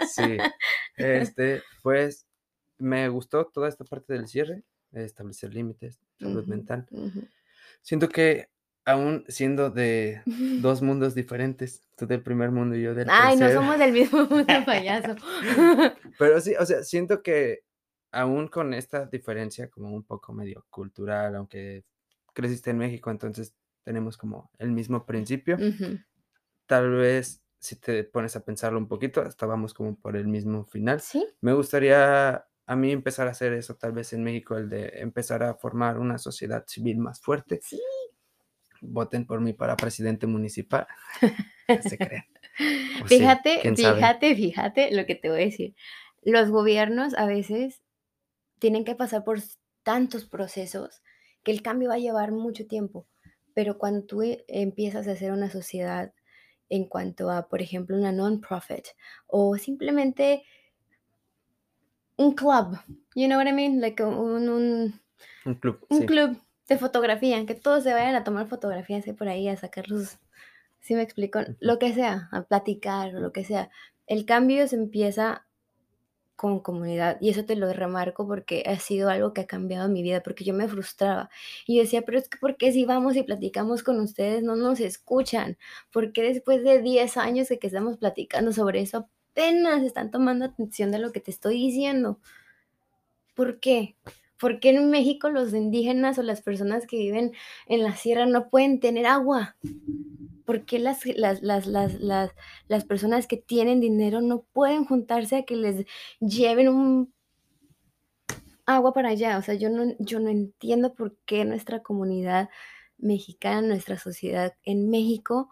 S1: Sí. Este, pues me gustó toda esta parte del cierre, establecer límites, salud mental. Siento que aún siendo de (laughs) dos mundos diferentes, tú del primer mundo y yo del
S2: Ay, no somos del mismo (laughs) mundo, payaso. (laughs)
S1: Pero sí, o sea, siento que aún con esta diferencia como un poco medio cultural, aunque creciste en México, entonces tenemos como el mismo principio, tal vez si te pones a pensarlo un poquito, estábamos como por el mismo final.
S2: Sí.
S1: Me gustaría a mí empezar a hacer eso tal vez en México, el de empezar a formar una sociedad civil más fuerte.
S2: Sí.
S1: Voten por mí para presidente municipal. (laughs) se crean.
S2: fíjate, fíjate, fíjate lo que te voy a decir. Los gobiernos a veces tienen que pasar por tantos procesos que el cambio va a llevar mucho tiempo. Pero cuando tú e, empiezas a hacer una sociedad en cuanto a, por ejemplo, una non-profit o simplemente un club, you know what I mean? Like un, un,
S1: Un club.
S2: un
S1: sí.
S2: club de fotografía, que todos se vayan a tomar fotografías ahí por ahí, a sacarlos, ¿sí me explico? Lo que sea, a platicar o lo que sea. El cambio se empieza con comunidad y eso te lo remarco porque ha sido algo que ha cambiado mi vida, porque yo me frustraba y decía, pero es que ¿por qué si vamos y platicamos con ustedes no nos escuchan? ¿Por qué después de 10 años de que estamos platicando sobre eso apenas están tomando atención de lo que te estoy diciendo? ¿Por qué? ¿Por qué en México los indígenas o las personas que viven en la sierra no pueden tener agua? ¿Por qué las, las, las, las, las, personas que tienen dinero no pueden juntarse a que les lleven un agua para allá? O sea, yo no, yo no entiendo por qué nuestra comunidad mexicana, nuestra sociedad en México,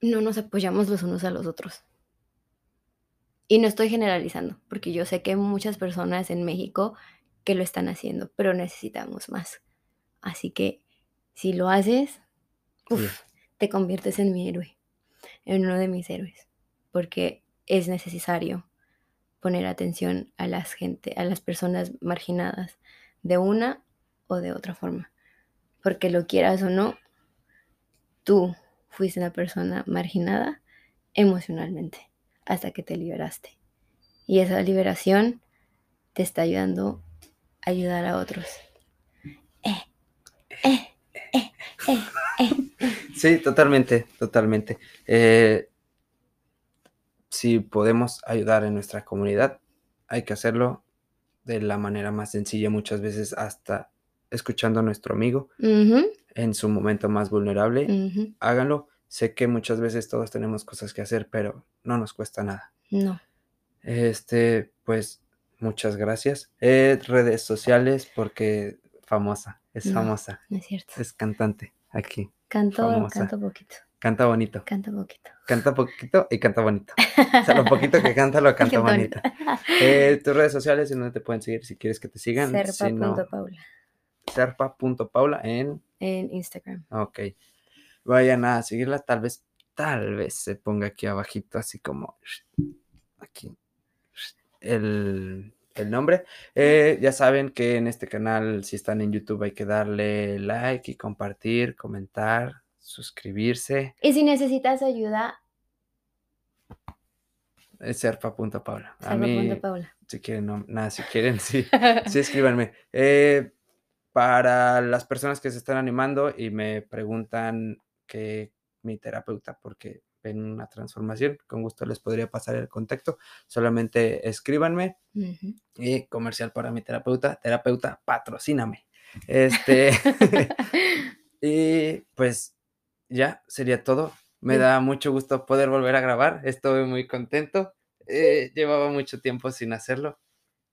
S2: no nos apoyamos los unos a los otros. Y no estoy generalizando, porque yo sé que hay muchas personas en México que lo están haciendo, pero necesitamos más. Así que si lo haces, uf,
S1: Sí.
S2: te conviertes en mi héroe, en uno de mis héroes, porque es necesario poner atención a las gente, a las personas marginadas de una o de otra forma, porque lo quieras o no, tú fuiste una persona marginada emocionalmente hasta que te liberaste. Y esa liberación te está ayudando a ayudar a otros. Eh, eh, eh.
S1: Sí, totalmente, totalmente. Eh, si podemos ayudar en nuestra comunidad, hay que hacerlo de la manera más sencilla, muchas veces hasta escuchando a nuestro amigo en su momento más vulnerable.
S2: ujú.
S1: Háganlo. Sé que muchas veces todos tenemos cosas que hacer, pero no nos cuesta nada.
S2: No.
S1: Este, pues, muchas gracias. Eh, redes sociales, porque famosa, es
S2: No.
S1: famosa,
S2: No es cierto.
S1: es cantante aquí.
S2: Canto, canto poquito.
S1: Canta bonito.
S2: Canto poquito.
S1: Canta poquito y canta bonito. (laughs) O sea, lo poquito que canta lo canta bonito. Eh, tus redes sociales en donde te pueden seguir si quieres que te sigan. Si no,
S2: Serpa.paula
S1: serpa.paula en.
S2: en Instagram.
S1: Ok. Vayan a seguirla. Tal vez, tal vez se ponga aquí abajito, así como. Aquí. El, el nombre. Eh, ya saben que en este canal, si están en YouTube, hay que darle like y compartir, comentar, suscribirse.
S2: Y si necesitas ayuda,
S1: Es serpa.paula. A mí, si quieren, no, nada, si quieren, sí. Sí, escríbanme. Eh, para las personas que se están animando y me preguntan que mi terapeuta, porque ven una transformación, con gusto les podría pasar el contacto. Solamente escríbanme y comercial para mi terapeuta. Terapeuta, patrocíname. Este, (laughs) (laughs) y pues ya sería todo. Me da mucho gusto poder volver a grabar. Estoy muy contento. Eh, llevaba mucho tiempo sin hacerlo,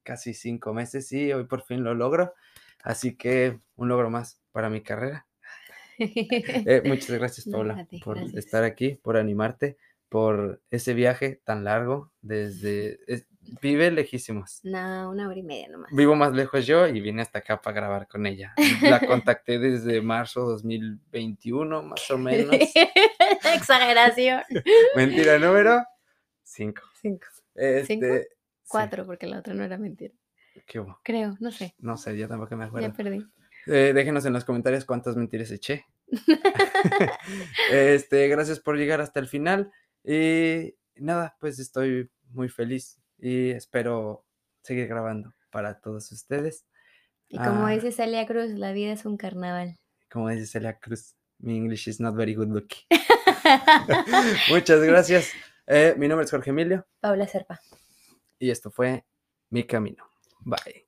S1: casi cinco meses, y hoy por fin lo logro. Así que un logro más para mi carrera. (laughs) Eh, muchas gracias,
S2: No,
S1: Paula,
S2: a ti,
S1: por
S2: gracias.
S1: estar aquí, por animarte, por ese viaje tan largo desde... (laughs) es- vive lejísimos.
S2: No, una hora y media nomás.
S1: Vivo más lejos yo y vine hasta acá para grabar con ella. La (laughs) contacté desde marzo 2021, más o menos.
S2: Exageración.
S1: Mentira número 5.
S2: Cinco.
S1: Este, sí.
S2: Cuatro, porque la otra no era mentira.
S1: ¿Qué hubo?
S2: Creo, no sé.
S1: No sé, yo tampoco me acuerdo.
S2: Ya perdí.
S1: Eh, déjenos en los comentarios cuántas mentiras eché. (laughs) (laughs) este, gracias por llegar hasta el final. Y nada, pues estoy muy feliz y espero seguir grabando para todos ustedes.
S2: Y como
S1: Ah.
S2: dice Celia Cruz, la vida es un carnaval.
S1: Como dice Celia Cruz, mi English is not very good looking. (laughs) Muchas gracias. Eh, mi nombre es Jorge Emilio
S2: Paula Serpa.
S1: y esto fue Mi Camino. Bye.